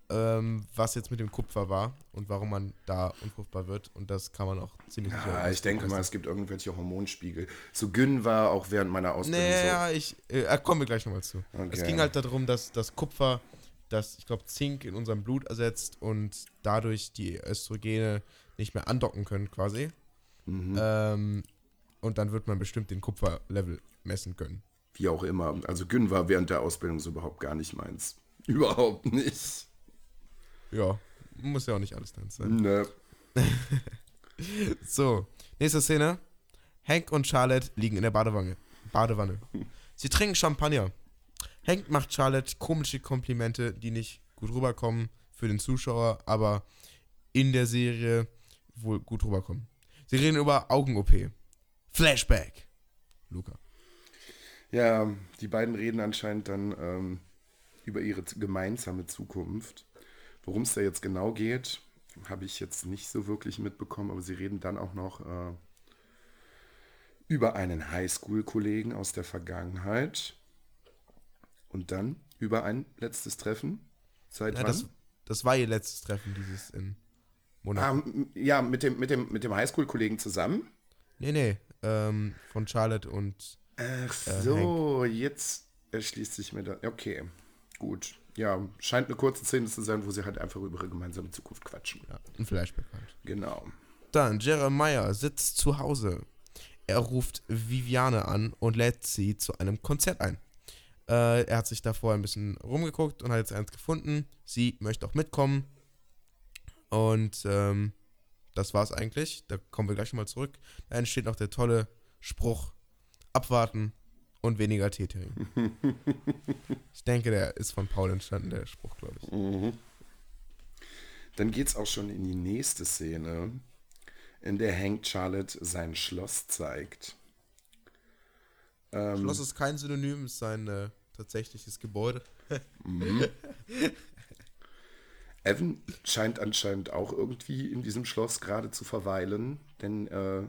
ähm, was jetzt mit dem Kupfer war und warum man da unfruchtbar wird. Und das kann man auch ziemlich ja, ich denke mal, es gibt irgendwelche Hormonspiegel. So Gün war auch während meiner Ausbildung. Naja, so. ich äh, kommen wir gleich nochmal zu. Okay. Es ging halt darum, dass das Kupfer das, ich glaube, Zink in unserem Blut ersetzt und dadurch die Östrogene nicht mehr andocken können quasi. Mhm. Ähm, und dann wird man bestimmt den Kupferlevel messen können. Wie auch immer. Also Gün war während der Ausbildung so überhaupt gar nicht meins. Überhaupt nicht. Ja, muss ja auch nicht alles deins sein. Ne. so, nächste Szene. Hank und Charlotte liegen in der Badewanne. Badewanne. Sie trinken Champagner. Hank macht Charlotte komische Komplimente, die nicht gut rüberkommen für den Zuschauer, aber in der Serie wohl gut rüberkommen. Sie reden über Augen-OP. Flashback. Luca. Ja, die beiden reden anscheinend dann ähm, über ihre gemeinsame Zukunft. Worum es da jetzt genau geht, habe ich jetzt nicht so wirklich mitbekommen, aber sie reden dann auch noch äh, über einen Highschool-Kollegen aus der Vergangenheit und dann über ein letztes Treffen. Seit ja? Das, das war ihr letztes Treffen, dieses in Monaco. Ah, ja, mit dem, mit dem, mit dem Highschool-Kollegen zusammen? Nee, nee. Ähm, von Charlotte und. Ach äh, so, Hank. jetzt erschließt sich mir da. Okay, gut. Ja, scheint eine kurze Szene zu sein, wo sie halt einfach über ihre gemeinsame Zukunft quatschen. Ja, ein Flashback halt. Genau. Dann, Jeremiah sitzt zu Hause. Er ruft Viviane an und lädt sie zu einem Konzert ein. Äh, er hat sich davor ein bisschen rumgeguckt und hat jetzt eins gefunden. Sie möchte auch mitkommen. Und ähm, das war's eigentlich. Da kommen wir gleich mal zurück. Da entsteht noch der tolle Spruch: Abwarten und weniger Tee trinken. ich denke, der ist von Paul entstanden, der Spruch, glaube ich. Mhm. Dann geht's auch schon in die nächste Szene, in der Hank Charlotte sein Schloss zeigt. Ähm, Schloss ist kein Synonym, ist sein äh, tatsächliches Gebäude. mhm. Evan scheint anscheinend auch irgendwie in diesem Schloss gerade zu verweilen, denn äh,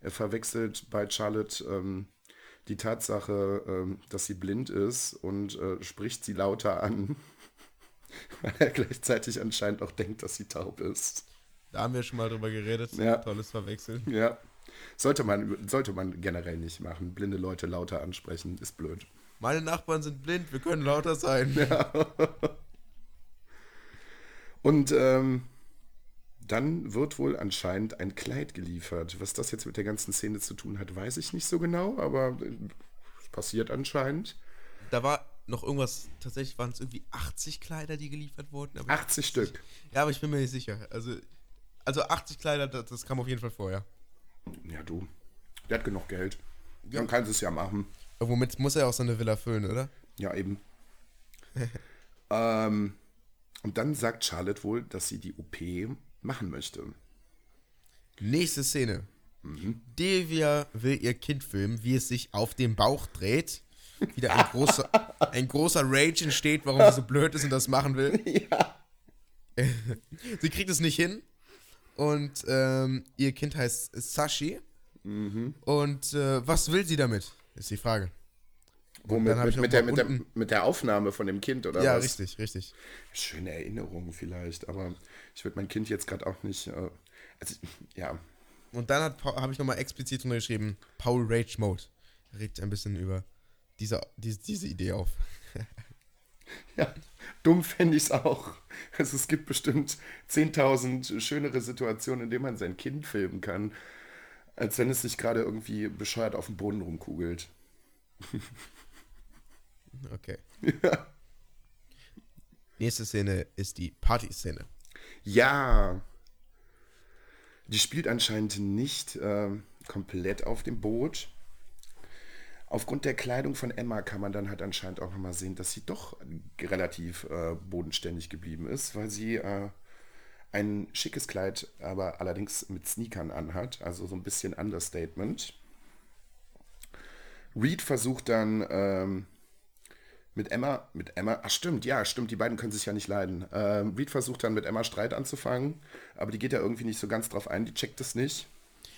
er verwechselt bei Charlotte ähm, die Tatsache, ähm, dass sie blind ist und äh, spricht sie lauter an, weil er gleichzeitig anscheinend auch denkt, dass sie taub ist. Da haben wir schon mal drüber geredet. Ja. Tolles Verwechseln. Ja. Sollte man, sollte man generell nicht machen. Blinde Leute lauter ansprechen, ist blöd. Meine Nachbarn sind blind, wir können lauter sein. Ja. Und ähm, dann wird wohl anscheinend ein Kleid geliefert. Was das jetzt mit der ganzen Szene zu tun hat, weiß ich nicht so genau, aber es passiert anscheinend. Da war noch irgendwas, tatsächlich waren es irgendwie 80 Kleider, die geliefert wurden. 80, 80 Stück. Ja, aber ich bin mir nicht sicher. Also, also 80 Kleider, das, das kam auf jeden Fall vorher. Ja, du. Der hat genug Geld. Ja. Dann kann es ja machen. Aber womit muss er auch seine Villa füllen, oder? Ja, eben. ähm, und dann sagt Charlotte wohl, dass sie die OP machen möchte. Nächste Szene. Mhm. Devia will ihr Kind filmen, wie es sich auf dem Bauch dreht. Wieder ein großer, ein großer Rage entsteht, warum sie so blöd ist und das machen will. Ja. sie kriegt es nicht hin. Und ähm, ihr Kind heißt Sashi. Mhm. Und äh, was will sie damit? Ist die Frage. Womit? Mit, mit, der, mit, der, mit der Aufnahme von dem Kind, oder ja, was? Ja, richtig, richtig. Schöne Erinnerungen vielleicht, aber ich würde mein Kind jetzt gerade auch nicht. Äh, also, ja. Und dann habe ich nochmal explizit drunter geschrieben: Paul Rage Mode. Regt ein bisschen über diese, diese, diese Idee auf. ja, dumm fände ich es auch. Also, es gibt bestimmt 10.000 schönere Situationen, in denen man sein Kind filmen kann, als wenn es sich gerade irgendwie bescheuert auf dem Boden rumkugelt. Okay. Ja. Nächste Szene ist die Party-Szene. Ja. Die spielt anscheinend nicht äh, komplett auf dem Boot. Aufgrund der Kleidung von Emma kann man dann halt anscheinend auch nochmal sehen, dass sie doch relativ äh, bodenständig geblieben ist, weil sie äh, ein schickes Kleid, aber allerdings mit Sneakern anhat, also so ein bisschen Understatement. Reed versucht dann ähm, mit Emma, mit Emma, ach stimmt, ja, stimmt, die beiden können sich ja nicht leiden. Ähm, Reed versucht dann mit Emma Streit anzufangen, aber die geht ja irgendwie nicht so ganz drauf ein, die checkt es nicht.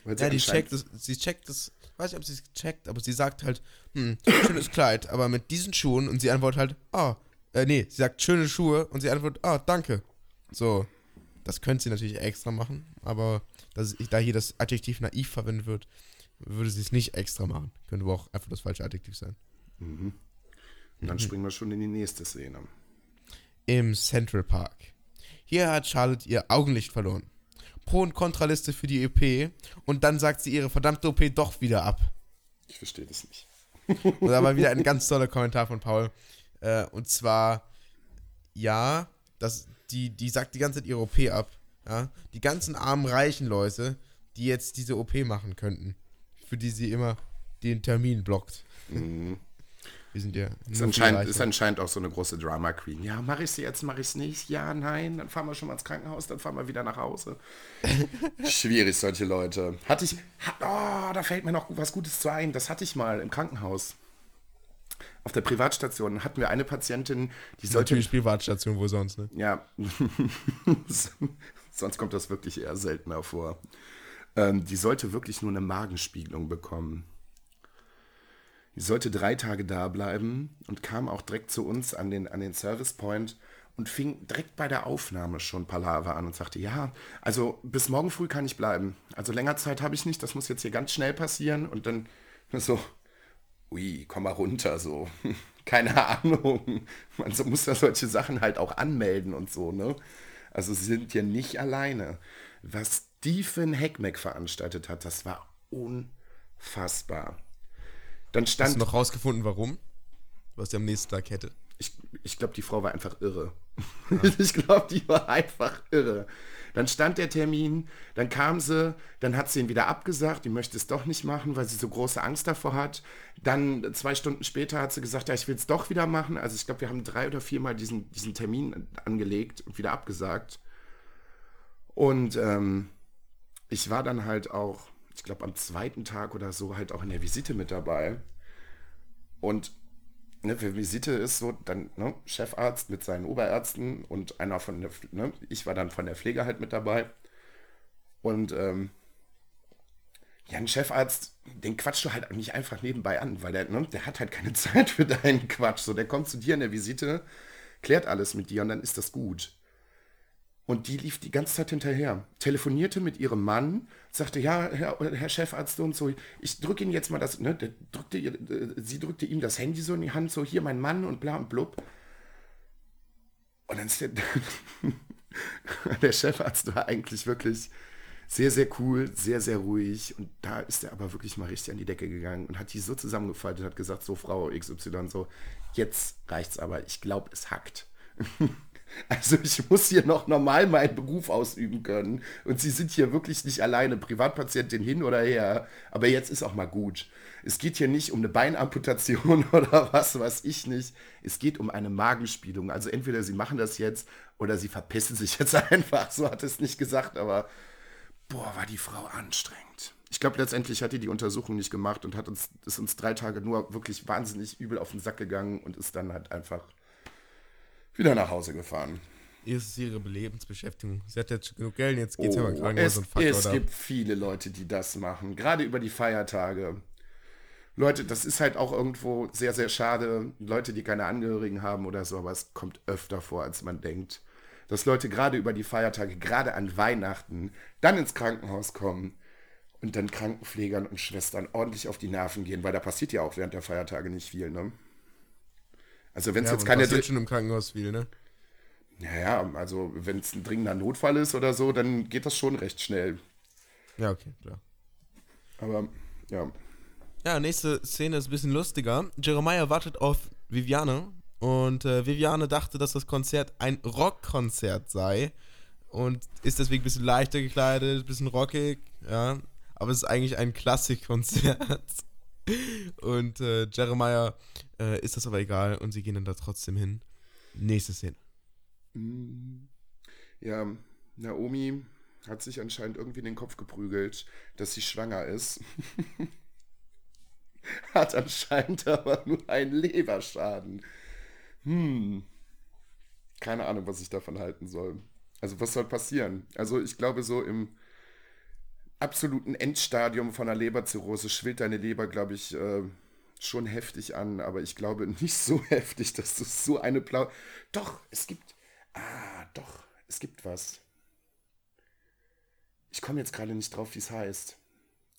ja, die checkt es, sie checkt es, weiß nicht, ob sie es checkt, aber sie sagt halt, hm, schönes Kleid, aber mit diesen Schuhen und sie antwortet halt, ah, oh, äh, nee, sie sagt schöne Schuhe und sie antwortet, ah, oh, danke. So, das könnte sie natürlich extra machen, aber das, da hier das Adjektiv naiv verwendet wird, würde sie es nicht extra machen. Könnte aber auch einfach das falsche Adjektiv sein. Mhm. Und dann mhm. springen wir schon in die nächste Szene. Im Central Park. Hier hat Charlotte ihr Augenlicht verloren. Pro- und Kontraliste für die EP und dann sagt sie ihre verdammte OP doch wieder ab. Ich verstehe das nicht. und da war wieder ein ganz toller Kommentar von Paul. Äh, und zwar, ja, das, die, die sagt die ganze Zeit ihre OP ab. Ja? Die ganzen armen, reichen Leute, die jetzt diese OP machen könnten, für die sie immer den Termin blockt. Mhm. Wir sind ja. Ist anscheinend, ist anscheinend auch so eine große Drama Queen. Ja, mache ich sie jetzt, mache ich es nicht? Ja, nein, dann fahren wir schon mal ins Krankenhaus, dann fahren wir wieder nach Hause. Schwierig, solche Leute. Hatte ich. Oh, da fällt mir noch was Gutes zu ein. Das hatte ich mal im Krankenhaus. Auf der Privatstation hatten wir eine Patientin, die sollte. Natürlich Privatstation, wo sonst, ne? Ja. sonst kommt das wirklich eher seltener vor. Ähm, die sollte wirklich nur eine Magenspiegelung bekommen. Die sollte drei Tage da bleiben und kam auch direkt zu uns an den, an den Service Point und fing direkt bei der Aufnahme schon Palaver an und sagte, ja, also bis morgen früh kann ich bleiben. Also länger Zeit habe ich nicht, das muss jetzt hier ganz schnell passieren. Und dann so, ui, komm mal runter, so. Keine Ahnung. Man muss da solche Sachen halt auch anmelden und so, ne? Also sie sind ja nicht alleine. Was Stephen Heckmeck veranstaltet hat, das war unfassbar. Dann stand. Hast du noch rausgefunden, warum? Was der am nächsten Tag hätte? Ich, ich glaube, die Frau war einfach irre. Ja. ich glaube, die war einfach irre. Dann stand der Termin, dann kam sie, dann hat sie ihn wieder abgesagt, die möchte es doch nicht machen, weil sie so große Angst davor hat. Dann zwei Stunden später hat sie gesagt, ja, ich will es doch wieder machen. Also ich glaube, wir haben drei oder viermal diesen, diesen Termin angelegt und wieder abgesagt. Und ähm, ich war dann halt auch ich glaube, am zweiten Tag oder so halt auch in der Visite mit dabei. Und ne, für Visite ist so dann ne, Chefarzt mit seinen Oberärzten und einer von der, ne, ich war dann von der Pflege halt mit dabei. Und ähm, ja, ein Chefarzt, den quatschst du halt nicht einfach nebenbei an, weil der, ne, der hat halt keine Zeit für deinen Quatsch. So, der kommt zu dir in der Visite, klärt alles mit dir und dann ist das gut. Und die lief die ganze Zeit hinterher, telefonierte mit ihrem Mann, sagte, ja, Herr, Herr Chefarzt und so, ich drücke Ihnen jetzt mal das, ne, drückte, äh, sie drückte ihm das Handy so in die Hand, so, hier mein Mann und bla und blub. Und dann ist der, der Chefarzt war eigentlich wirklich sehr, sehr cool, sehr, sehr ruhig. Und da ist er aber wirklich mal richtig an die Decke gegangen und hat die so zusammengefaltet, hat gesagt, so Frau XY, so, jetzt reicht's aber, ich glaube, es hackt. Also ich muss hier noch normal meinen Beruf ausüben können. Und Sie sind hier wirklich nicht alleine, Privatpatientin hin oder her. Aber jetzt ist auch mal gut. Es geht hier nicht um eine Beinamputation oder was weiß ich nicht. Es geht um eine Magenspielung. Also entweder Sie machen das jetzt oder Sie verpissen sich jetzt einfach. So hat es nicht gesagt, aber boah, war die Frau anstrengend. Ich glaube, letztendlich hat die die Untersuchung nicht gemacht und hat uns, ist uns drei Tage nur wirklich wahnsinnig übel auf den Sack gegangen und ist dann halt einfach wieder nach Hause gefahren. Ist es ihre Lebensbeschäftigung? Sie hat jetzt genug Geld, jetzt geht oh, ja mal Krankenhaus und fuck, Es oder? gibt viele Leute, die das machen, gerade über die Feiertage. Leute, das ist halt auch irgendwo sehr, sehr schade. Leute, die keine Angehörigen haben oder so, aber es kommt öfter vor, als man denkt. Dass Leute gerade über die Feiertage, gerade an Weihnachten, dann ins Krankenhaus kommen und dann Krankenpflegern und Schwestern ordentlich auf die Nerven gehen, weil da passiert ja auch während der Feiertage nicht viel, ne? Also wenn es ja, jetzt keine... passiert schon im Krankenhaus viel, ne? Naja, also wenn es ein dringender Notfall ist oder so, dann geht das schon recht schnell. Ja, okay, klar. Aber, ja. Ja, nächste Szene ist ein bisschen lustiger. Jeremiah wartet auf Viviane und äh, Viviane dachte, dass das Konzert ein Rockkonzert sei und ist deswegen ein bisschen leichter gekleidet, ein bisschen rockig, ja. Aber es ist eigentlich ein Klassikkonzert. Und äh, Jeremiah äh, ist das aber egal und sie gehen dann da trotzdem hin. Nächste Szene. Mm. Ja, Naomi hat sich anscheinend irgendwie in den Kopf geprügelt, dass sie schwanger ist. hat anscheinend aber nur einen Leberschaden. Hm. Keine Ahnung, was ich davon halten soll. Also, was soll passieren? Also, ich glaube, so im absoluten Endstadium von einer Leberzirrhose schwillt deine Leber, glaube ich, äh, schon heftig an, aber ich glaube nicht so heftig, dass du so eine Blau. Doch, es gibt. Ah, doch, es gibt was. Ich komme jetzt gerade nicht drauf, wie es heißt.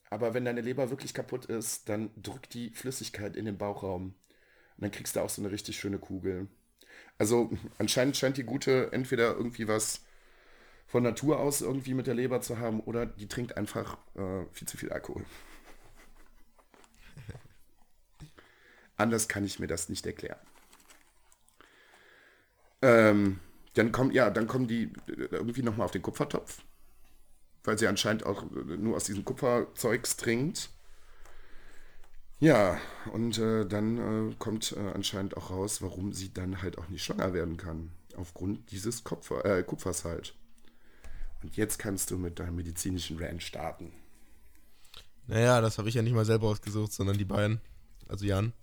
Aber wenn deine Leber wirklich kaputt ist, dann drückt die Flüssigkeit in den Bauchraum. Und dann kriegst du auch so eine richtig schöne Kugel. Also anscheinend scheint die gute entweder irgendwie was von Natur aus irgendwie mit der Leber zu haben oder die trinkt einfach äh, viel zu viel Alkohol. Anders kann ich mir das nicht erklären. Ähm, dann kommt, ja, dann kommen die äh, irgendwie nochmal auf den Kupfertopf weil sie anscheinend auch nur aus diesem Kupferzeugs trinkt. Ja, und äh, dann äh, kommt äh, anscheinend auch raus, warum sie dann halt auch nicht schwanger werden kann. Aufgrund dieses Kupfer, äh, Kupfers halt. Und jetzt kannst du mit deinem medizinischen Rant starten. Naja, das habe ich ja nicht mal selber ausgesucht, sondern die beiden. Also Jan.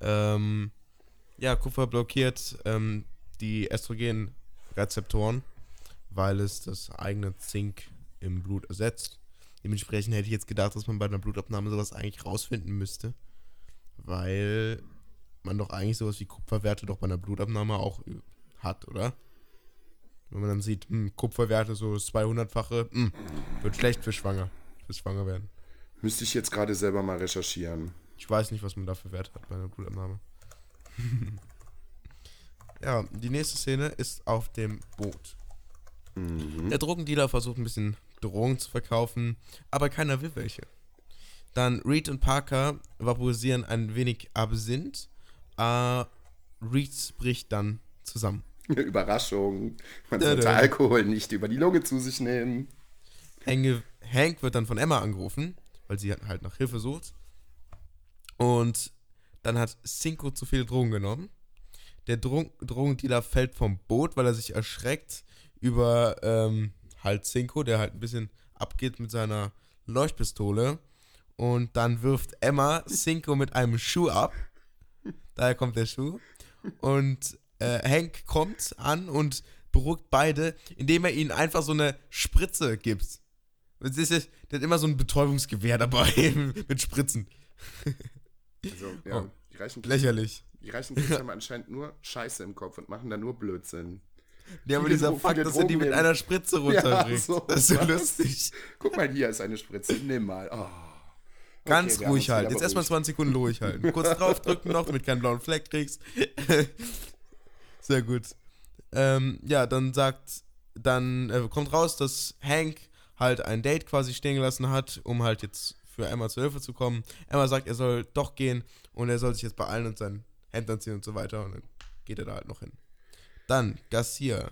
Ähm, ja, Kupfer blockiert ähm, die Östrogenrezeptoren, weil es das eigene Zink im Blut ersetzt. Dementsprechend hätte ich jetzt gedacht, dass man bei einer Blutabnahme sowas eigentlich rausfinden müsste. Weil man doch eigentlich sowas wie Kupferwerte doch bei einer Blutabnahme auch hat, oder? Wenn man dann sieht, hm, Kupferwerte so 200-fache, hm, wird schlecht für Schwanger, für Schwanger werden. Müsste ich jetzt gerade selber mal recherchieren. Ich weiß nicht, was man da für Werte hat bei einer Blutabnahme. ja, die nächste Szene ist auf dem Boot. Mhm. Der Drogendealer versucht ein bisschen Drogen zu verkaufen, aber keiner will welche. Dann Reed und Parker vaporisieren ein wenig Absinth. Äh, Reed bricht dann zusammen. Überraschung. Man sollte Alkohol nicht über die Lunge zu sich nehmen. Hank wird dann von Emma angerufen, weil sie halt nach Hilfe sucht. Und dann hat Cinco zu viele Drogen genommen. Der Dro Drogendealer fällt vom Boot, weil er sich erschreckt über ähm, halt Cinco, der halt ein bisschen abgeht mit seiner Leuchtpistole. Und dann wirft Emma Cinco mit einem Schuh ab. Daher kommt der Schuh. Und äh, Hank kommt an und beruhigt beide, indem er ihnen einfach so eine Spritze gibt. Das ist, der hat immer so ein Betäubungsgewehr dabei mit Spritzen. Also, ja, oh, die reichen Kids, Lächerlich. Die reichen Kids haben anscheinend nur Scheiße im Kopf und machen da nur Blödsinn. Ja, aber dieser Fakt, dass er die mit einer Spritze runterbringt, ja, so, das ist so was? lustig. Guck mal, hier ist eine Spritze, nimm mal. Oh. Ganz okay, ruhig halten. Jetzt erstmal 20 Sekunden ruhig halten. Kurz draufdrücken noch, damit du keinen blauen Fleck kriegst. Sehr gut. Ähm, ja, dann sagt, dann äh, kommt raus, dass Hank halt ein Date quasi stehen gelassen hat, um halt jetzt für Emma zur Hilfe zu kommen. Emma sagt, er soll doch gehen und er soll sich jetzt beeilen und seinen Händen ziehen und so weiter und dann geht er da halt noch hin. Dann Garcia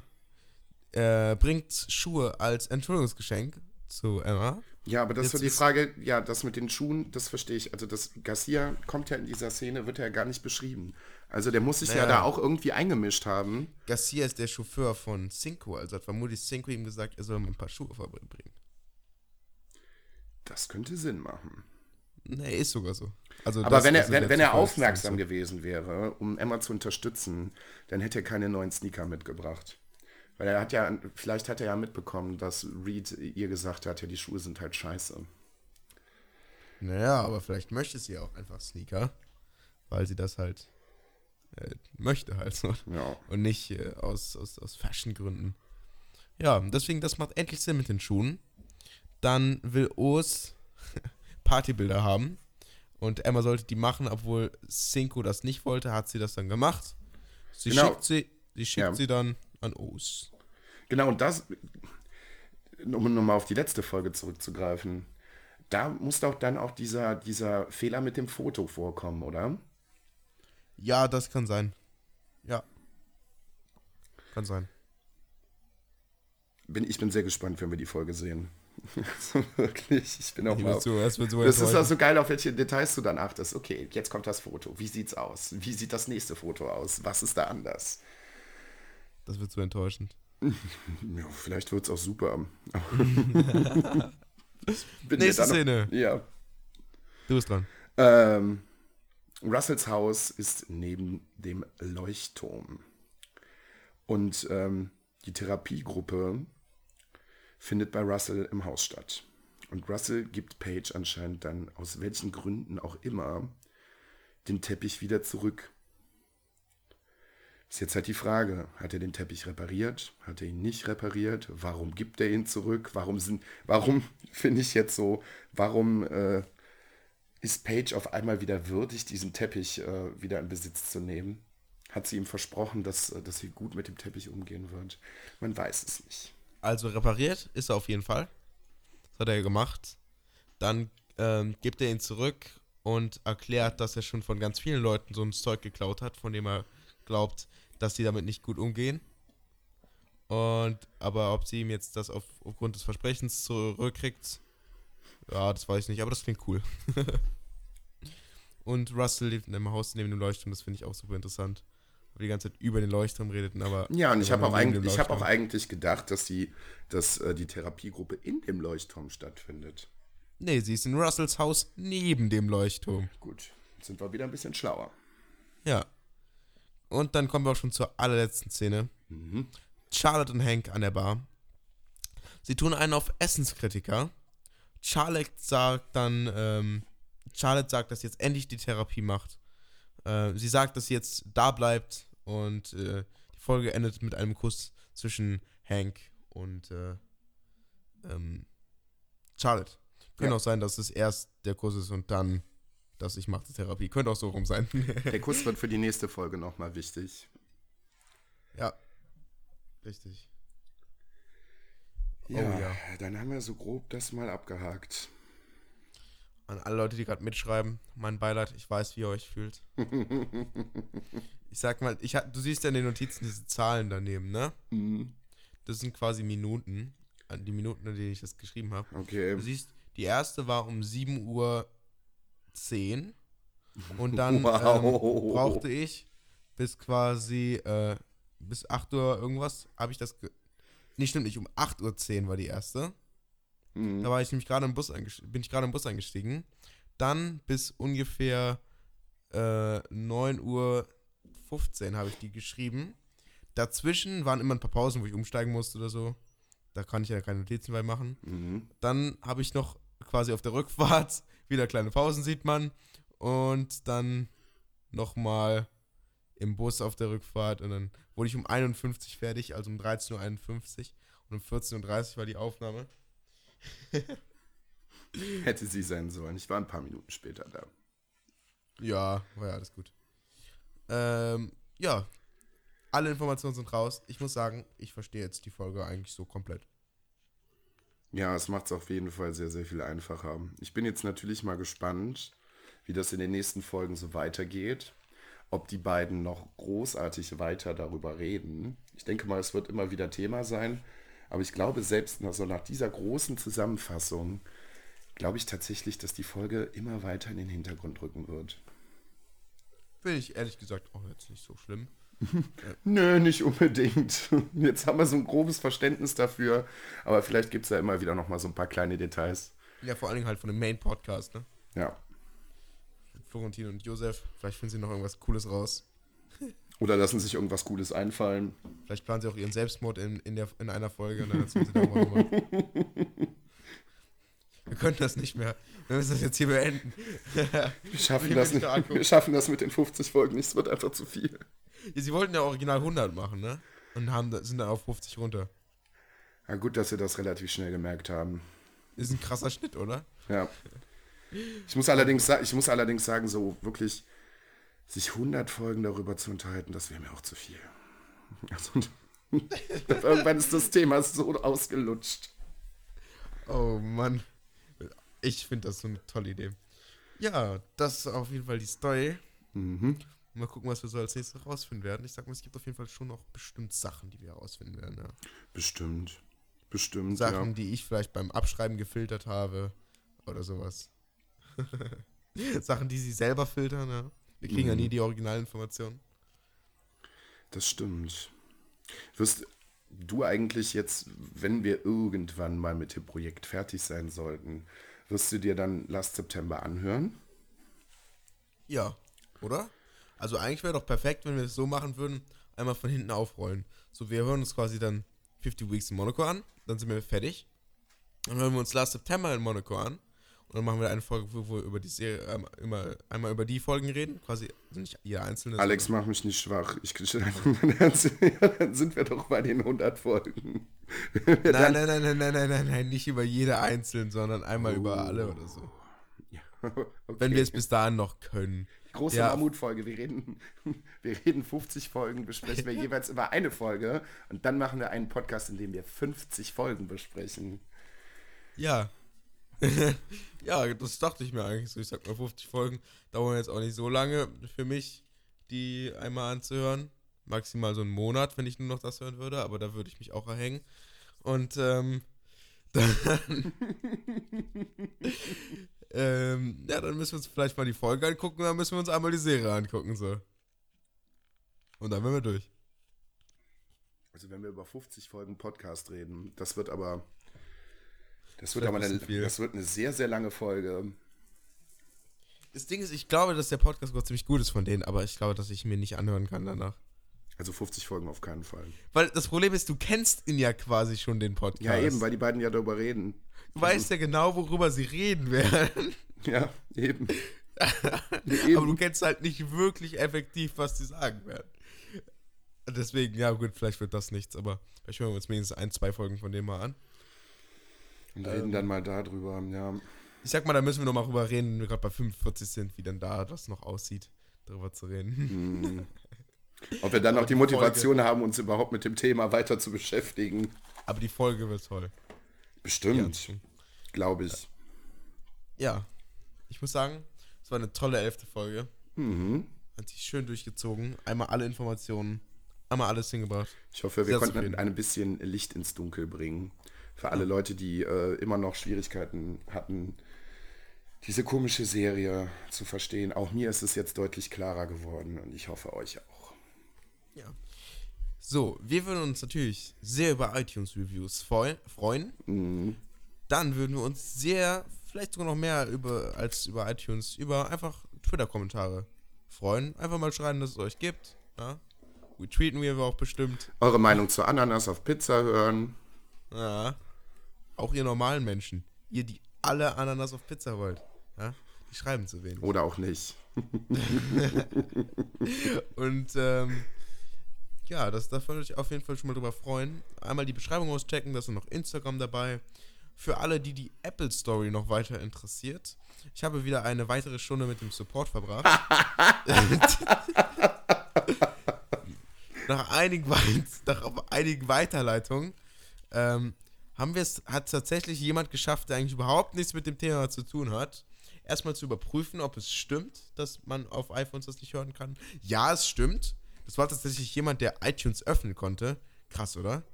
äh, bringt Schuhe als Entschuldigungsgeschenk zu Emma. Ja, aber das ist so die Frage, ja, das mit den Schuhen, das verstehe ich. Also das Garcia kommt ja in dieser Szene, wird ja gar nicht beschrieben. Also der muss sich naja. ja da auch irgendwie eingemischt haben. Garcia ist der Chauffeur von Cinco, also hat vermutlich Cinco ihm gesagt, er soll ihm ein paar Schuhe vorbeibringen. Das könnte Sinn machen. Nee, ist sogar so. Also Aber wenn er, wenn, wenn er aufmerksam so. gewesen wäre, um Emma zu unterstützen, dann hätte er keine neuen Sneaker mitgebracht. Weil er hat ja, vielleicht hat er ja mitbekommen, dass Reed ihr gesagt hat, ja, die Schuhe sind halt scheiße. Naja, aber vielleicht möchte sie auch einfach Sneaker, weil sie das halt äh, möchte halt so. Ja. Und nicht äh, aus, aus, aus Fashion-Gründen. Ja, deswegen, das macht endlich Sinn mit den Schuhen. Dann will Urs Partybilder haben. Und Emma sollte die machen, obwohl Cinco das nicht wollte, hat sie das dann gemacht. Sie genau. schickt, sie, sie, schickt ja. sie dann an Os. Genau, und das, um nochmal auf die letzte Folge zurückzugreifen, da muss doch dann auch dieser, dieser Fehler mit dem Foto vorkommen, oder? Ja, das kann sein. Ja. Kann sein. Bin, ich bin sehr gespannt, wenn wir die Folge sehen. so, wirklich, ich bin auch mal. So, das wird so das ist auch so geil, auf welche Details du dann achtest. Okay, jetzt kommt das Foto. Wie sieht's aus? Wie sieht das nächste Foto aus? Was ist da anders? Das wird so enttäuschend. ja, vielleicht wird's auch super. Nächste Szene. Ja. Du bist dran. Ähm, Russells Haus ist neben dem Leuchtturm. Und ähm, die Therapiegruppe findet bei Russell im Haus statt. Und Russell gibt Paige anscheinend dann, aus welchen Gründen auch immer, den Teppich wieder zurück. Ist jetzt halt die Frage, hat er den Teppich repariert? Hat er ihn nicht repariert? Warum gibt er ihn zurück? Warum sind, warum finde ich jetzt so, warum äh, ist Paige auf einmal wieder würdig, diesen Teppich äh, wieder in Besitz zu nehmen? Hat sie ihm versprochen, dass, äh, dass sie gut mit dem Teppich umgehen wird? Man weiß es nicht. Also repariert ist er auf jeden Fall. Das hat er gemacht. Dann ähm, gibt er ihn zurück und erklärt, dass er schon von ganz vielen Leuten so ein Zeug geklaut hat, von dem er glaubt, dass sie damit nicht gut umgehen. Und aber ob sie ihm jetzt das auf, aufgrund des Versprechens zurückkriegt, ja, das weiß ich nicht, aber das klingt cool. und Russell lebt in einem Haus neben dem Leuchtturm, das finde ich auch super interessant die ganze Zeit über den Leuchtturm redeten, aber. Ja, und ich habe auch, eigentlich, hab auch eigentlich gedacht, dass die, dass, äh, die Therapiegruppe in dem Leuchtturm stattfindet. Nee, sie ist in Russells Haus neben dem Leuchtturm. Gut, jetzt sind wir wieder ein bisschen schlauer. Ja. Und dann kommen wir auch schon zur allerletzten Szene. Mhm. Charlotte und Hank an der Bar. Sie tun einen auf Essenskritiker. Charlotte sagt dann, ähm, Charlotte sagt, dass sie jetzt endlich die Therapie macht. Äh, sie sagt, dass sie jetzt da bleibt und äh, die Folge endet mit einem Kuss zwischen Hank und äh, ähm, Charlotte. Könnte ja. auch sein, dass es erst der Kuss ist und dann, dass ich mache Therapie. Könnte auch so rum sein. der Kuss wird für die nächste Folge nochmal wichtig. Ja. Richtig. Ja, oh, ja, dann haben wir so grob das mal abgehakt. An alle Leute, die gerade mitschreiben, mein Beileid, ich weiß, wie ihr euch fühlt. ich sag mal, ich, du siehst ja in den Notizen diese Zahlen daneben, ne? Mhm. Das sind quasi Minuten, die Minuten, an denen ich das geschrieben habe. Okay. Du siehst, die erste war um 7 Uhr 10 und dann wow. ähm, brauchte ich bis quasi äh, bis 8 Uhr irgendwas, habe ich das. Nicht stimmt nicht, um 8 Uhr 10 war die erste. Mhm. Da war ich nämlich gerade im Bus bin ich gerade im Bus eingestiegen. Dann bis ungefähr äh, 9 Uhr 15 habe ich die geschrieben. Dazwischen waren immer ein paar Pausen, wo ich umsteigen musste oder so. Da kann ich ja keine Notizen bei machen. Mhm. Dann habe ich noch quasi auf der Rückfahrt wieder kleine Pausen, sieht man. Und dann nochmal im Bus auf der Rückfahrt. Und dann wurde ich um 51 fertig, also um 13.51 Uhr. Und um 14.30 Uhr war die Aufnahme. Hätte sie sein sollen. Ich war ein paar Minuten später da. Ja, war ja alles gut. Ähm, ja, alle Informationen sind raus. Ich muss sagen, ich verstehe jetzt die Folge eigentlich so komplett. Ja, es macht es auf jeden Fall sehr, sehr viel einfacher. Ich bin jetzt natürlich mal gespannt, wie das in den nächsten Folgen so weitergeht. Ob die beiden noch großartig weiter darüber reden. Ich denke mal, es wird immer wieder Thema sein. Aber ich glaube, selbst nach, so nach dieser großen Zusammenfassung, glaube ich tatsächlich, dass die Folge immer weiter in den Hintergrund rücken wird. Finde ich ehrlich gesagt auch jetzt nicht so schlimm. Nö, nicht unbedingt. Jetzt haben wir so ein grobes Verständnis dafür, aber vielleicht gibt es ja immer wieder noch mal so ein paar kleine Details. Ja, vor allen Dingen halt von dem Main-Podcast, ne? Ja. Florentin und Josef, vielleicht finden sie noch irgendwas Cooles raus. Oder lassen sich irgendwas Cooles einfallen. Vielleicht planen sie auch ihren Selbstmord in, in, der, in einer Folge und dann erzählen sie da mal Wir können das nicht mehr. Wir müssen das jetzt hier beenden. Wir schaffen, das, nicht, wir schaffen das mit den 50 Folgen nicht. Es wird einfach zu viel. Ja, sie wollten ja original 100 machen, ne? Und haben, sind dann auf 50 runter. Ja, gut, dass sie das relativ schnell gemerkt haben. Ist ein krasser Schnitt, oder? Ja. Ich muss allerdings, ich muss allerdings sagen, so wirklich sich 100 Folgen darüber zu unterhalten, das wäre mir auch zu viel. Also, irgendwann ist das Thema so ausgelutscht. Oh Mann. Ich finde das so eine tolle Idee. Ja, das ist auf jeden Fall die Story. Mhm. Mal gucken, was wir so als nächstes rausfinden werden. Ich sag mal, es gibt auf jeden Fall schon noch bestimmt Sachen, die wir herausfinden werden. Ja. Bestimmt. Bestimmt. Sachen, ja. die ich vielleicht beim Abschreiben gefiltert habe oder sowas. Sachen, die sie selber filtern, ja. Wir kriegen mhm. ja nie die Originalinformationen. Das stimmt. Wirst du eigentlich jetzt, wenn wir irgendwann mal mit dem Projekt fertig sein sollten, wirst du dir dann Last September anhören? Ja, oder? Also eigentlich wäre doch perfekt, wenn wir es so machen würden, einmal von hinten aufrollen. So, wir hören uns quasi dann 50 Weeks in Monaco an, dann sind wir fertig. Dann hören wir uns Last September in Monaco an und dann machen wir eine Folge, wo wir über die Serie, ähm, immer, einmal über die Folgen reden, quasi also nicht jeder einzelne. Alex, mach mich nicht schwach. Ich dann sind wir doch bei den 100 Folgen. nein, nein, nein, nein, nein, nein, nein, nein, nicht über jede einzelne, sondern einmal oh. über alle oder so. Ja, okay. Wenn wir es bis dahin noch können. Große ja. Mammutfolge. Wir reden, wir reden 50 Folgen, besprechen wir jeweils über eine Folge und dann machen wir einen Podcast, in dem wir 50 Folgen besprechen. Ja, ja, das dachte ich mir eigentlich so. Ich sag mal, 50 Folgen dauern jetzt auch nicht so lange für mich, die einmal anzuhören. Maximal so einen Monat, wenn ich nur noch das hören würde, aber da würde ich mich auch erhängen. Und ähm, dann, ähm, ja, dann müssen wir uns vielleicht mal die Folge angucken, dann müssen wir uns einmal die Serie angucken, so. Und dann werden wir durch. Also wenn wir über 50 Folgen Podcast reden, das wird aber das wird aber eine, das wird eine sehr, sehr lange Folge. Das Ding ist, ich glaube, dass der Podcast Gott ziemlich gut ist von denen, aber ich glaube, dass ich mir nicht anhören kann danach. Also 50 Folgen auf keinen Fall. Weil das Problem ist, du kennst ihn ja quasi schon, den Podcast. Ja, eben, weil die beiden ja darüber reden. Du weißt ja genau, worüber sie reden werden. Ja, eben. eben. Aber du kennst halt nicht wirklich effektiv, was sie sagen werden. Deswegen, ja gut, vielleicht wird das nichts, aber vielleicht hören wir uns mindestens ein, zwei Folgen von dem mal an. Und reden ähm, dann mal darüber, ja. Ich sag mal, da müssen wir noch mal drüber reden, wenn wir gerade bei 45 sind, wie dann da das noch aussieht, darüber zu reden. Mhm. Ob wir dann noch die Motivation Folge. haben, uns überhaupt mit dem Thema weiter zu beschäftigen. Aber die Folge wird toll. Bestimmt. Glaube ich. Ja. Ich muss sagen, es war eine tolle elfte Folge. Mhm. Hat sich schön durchgezogen. Einmal alle Informationen, einmal alles hingebracht. Ich hoffe, wir Sehr konnten ein bisschen Licht ins Dunkel bringen für alle Leute, die äh, immer noch Schwierigkeiten hatten, diese komische Serie zu verstehen. Auch mir ist es jetzt deutlich klarer geworden und ich hoffe euch auch. Ja. So, wir würden uns natürlich sehr über iTunes-Reviews freuen. Mhm. Dann würden wir uns sehr, vielleicht sogar noch mehr über als über iTunes, über einfach Twitter-Kommentare freuen. Einfach mal schreiben, dass es euch gibt. Ja? Retweeten wir auch bestimmt. Eure Meinung zu Ananas auf Pizza hören. Ja. Auch ihr normalen Menschen. Ihr, die alle Ananas auf Pizza wollt. Ja? Die schreiben zu wenig. Oder auch nicht. Und ähm, ja, das, da würde ich auf jeden Fall schon mal drüber freuen. Einmal die Beschreibung auschecken, da ist noch Instagram dabei. Für alle, die die Apple Story noch weiter interessiert. Ich habe wieder eine weitere Stunde mit dem Support verbracht. nach, einigen, nach einigen Weiterleitungen ähm, haben wir es, hat tatsächlich jemand geschafft, der eigentlich überhaupt nichts mit dem Thema zu tun hat, erstmal zu überprüfen, ob es stimmt, dass man auf iPhones das nicht hören kann. Ja, es stimmt. Das war tatsächlich jemand, der iTunes öffnen konnte. Krass, oder?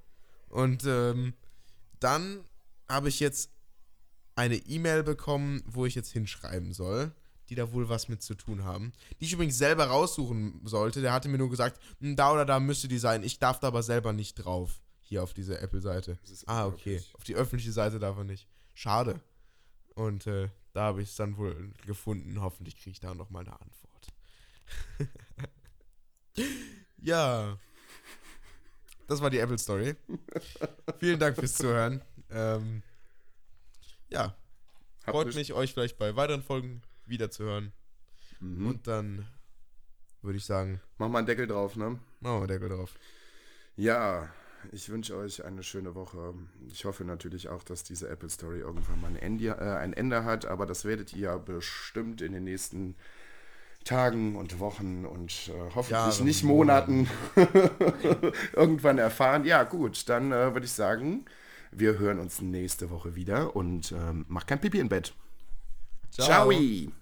Und ähm, dann habe ich jetzt eine E-Mail bekommen, wo ich jetzt hinschreiben soll, die da wohl was mit zu tun haben. Die ich übrigens selber raussuchen sollte. Der hatte mir nur gesagt, hm, da oder da müsste die sein. Ich darf da aber selber nicht drauf. Hier auf diese Apple-Seite. Ah, okay. Auf die öffentliche Seite darf er nicht. Schade. Und äh, da habe ich es dann wohl gefunden. Hoffentlich kriege ich da noch mal eine Antwort. ja. Das war die Apple Story. Vielen Dank fürs Zuhören. Ähm, ja. Hab Freut mich, euch vielleicht bei weiteren Folgen wiederzuhören. Mhm. Und dann würde ich sagen. Machen wir einen Deckel drauf, ne? Machen wir einen Deckel drauf. Ja, ich wünsche euch eine schöne Woche. Ich hoffe natürlich auch, dass diese Apple Story irgendwann mal ein Ende, äh, ein Ende hat, aber das werdet ihr ja bestimmt in den nächsten Tagen und Wochen und äh, hoffentlich Jahre, nicht Monaten irgendwann erfahren. Ja, gut, dann äh, würde ich sagen, wir hören uns nächste Woche wieder und ähm, macht kein Pipi im Bett. Ciao. Ciao.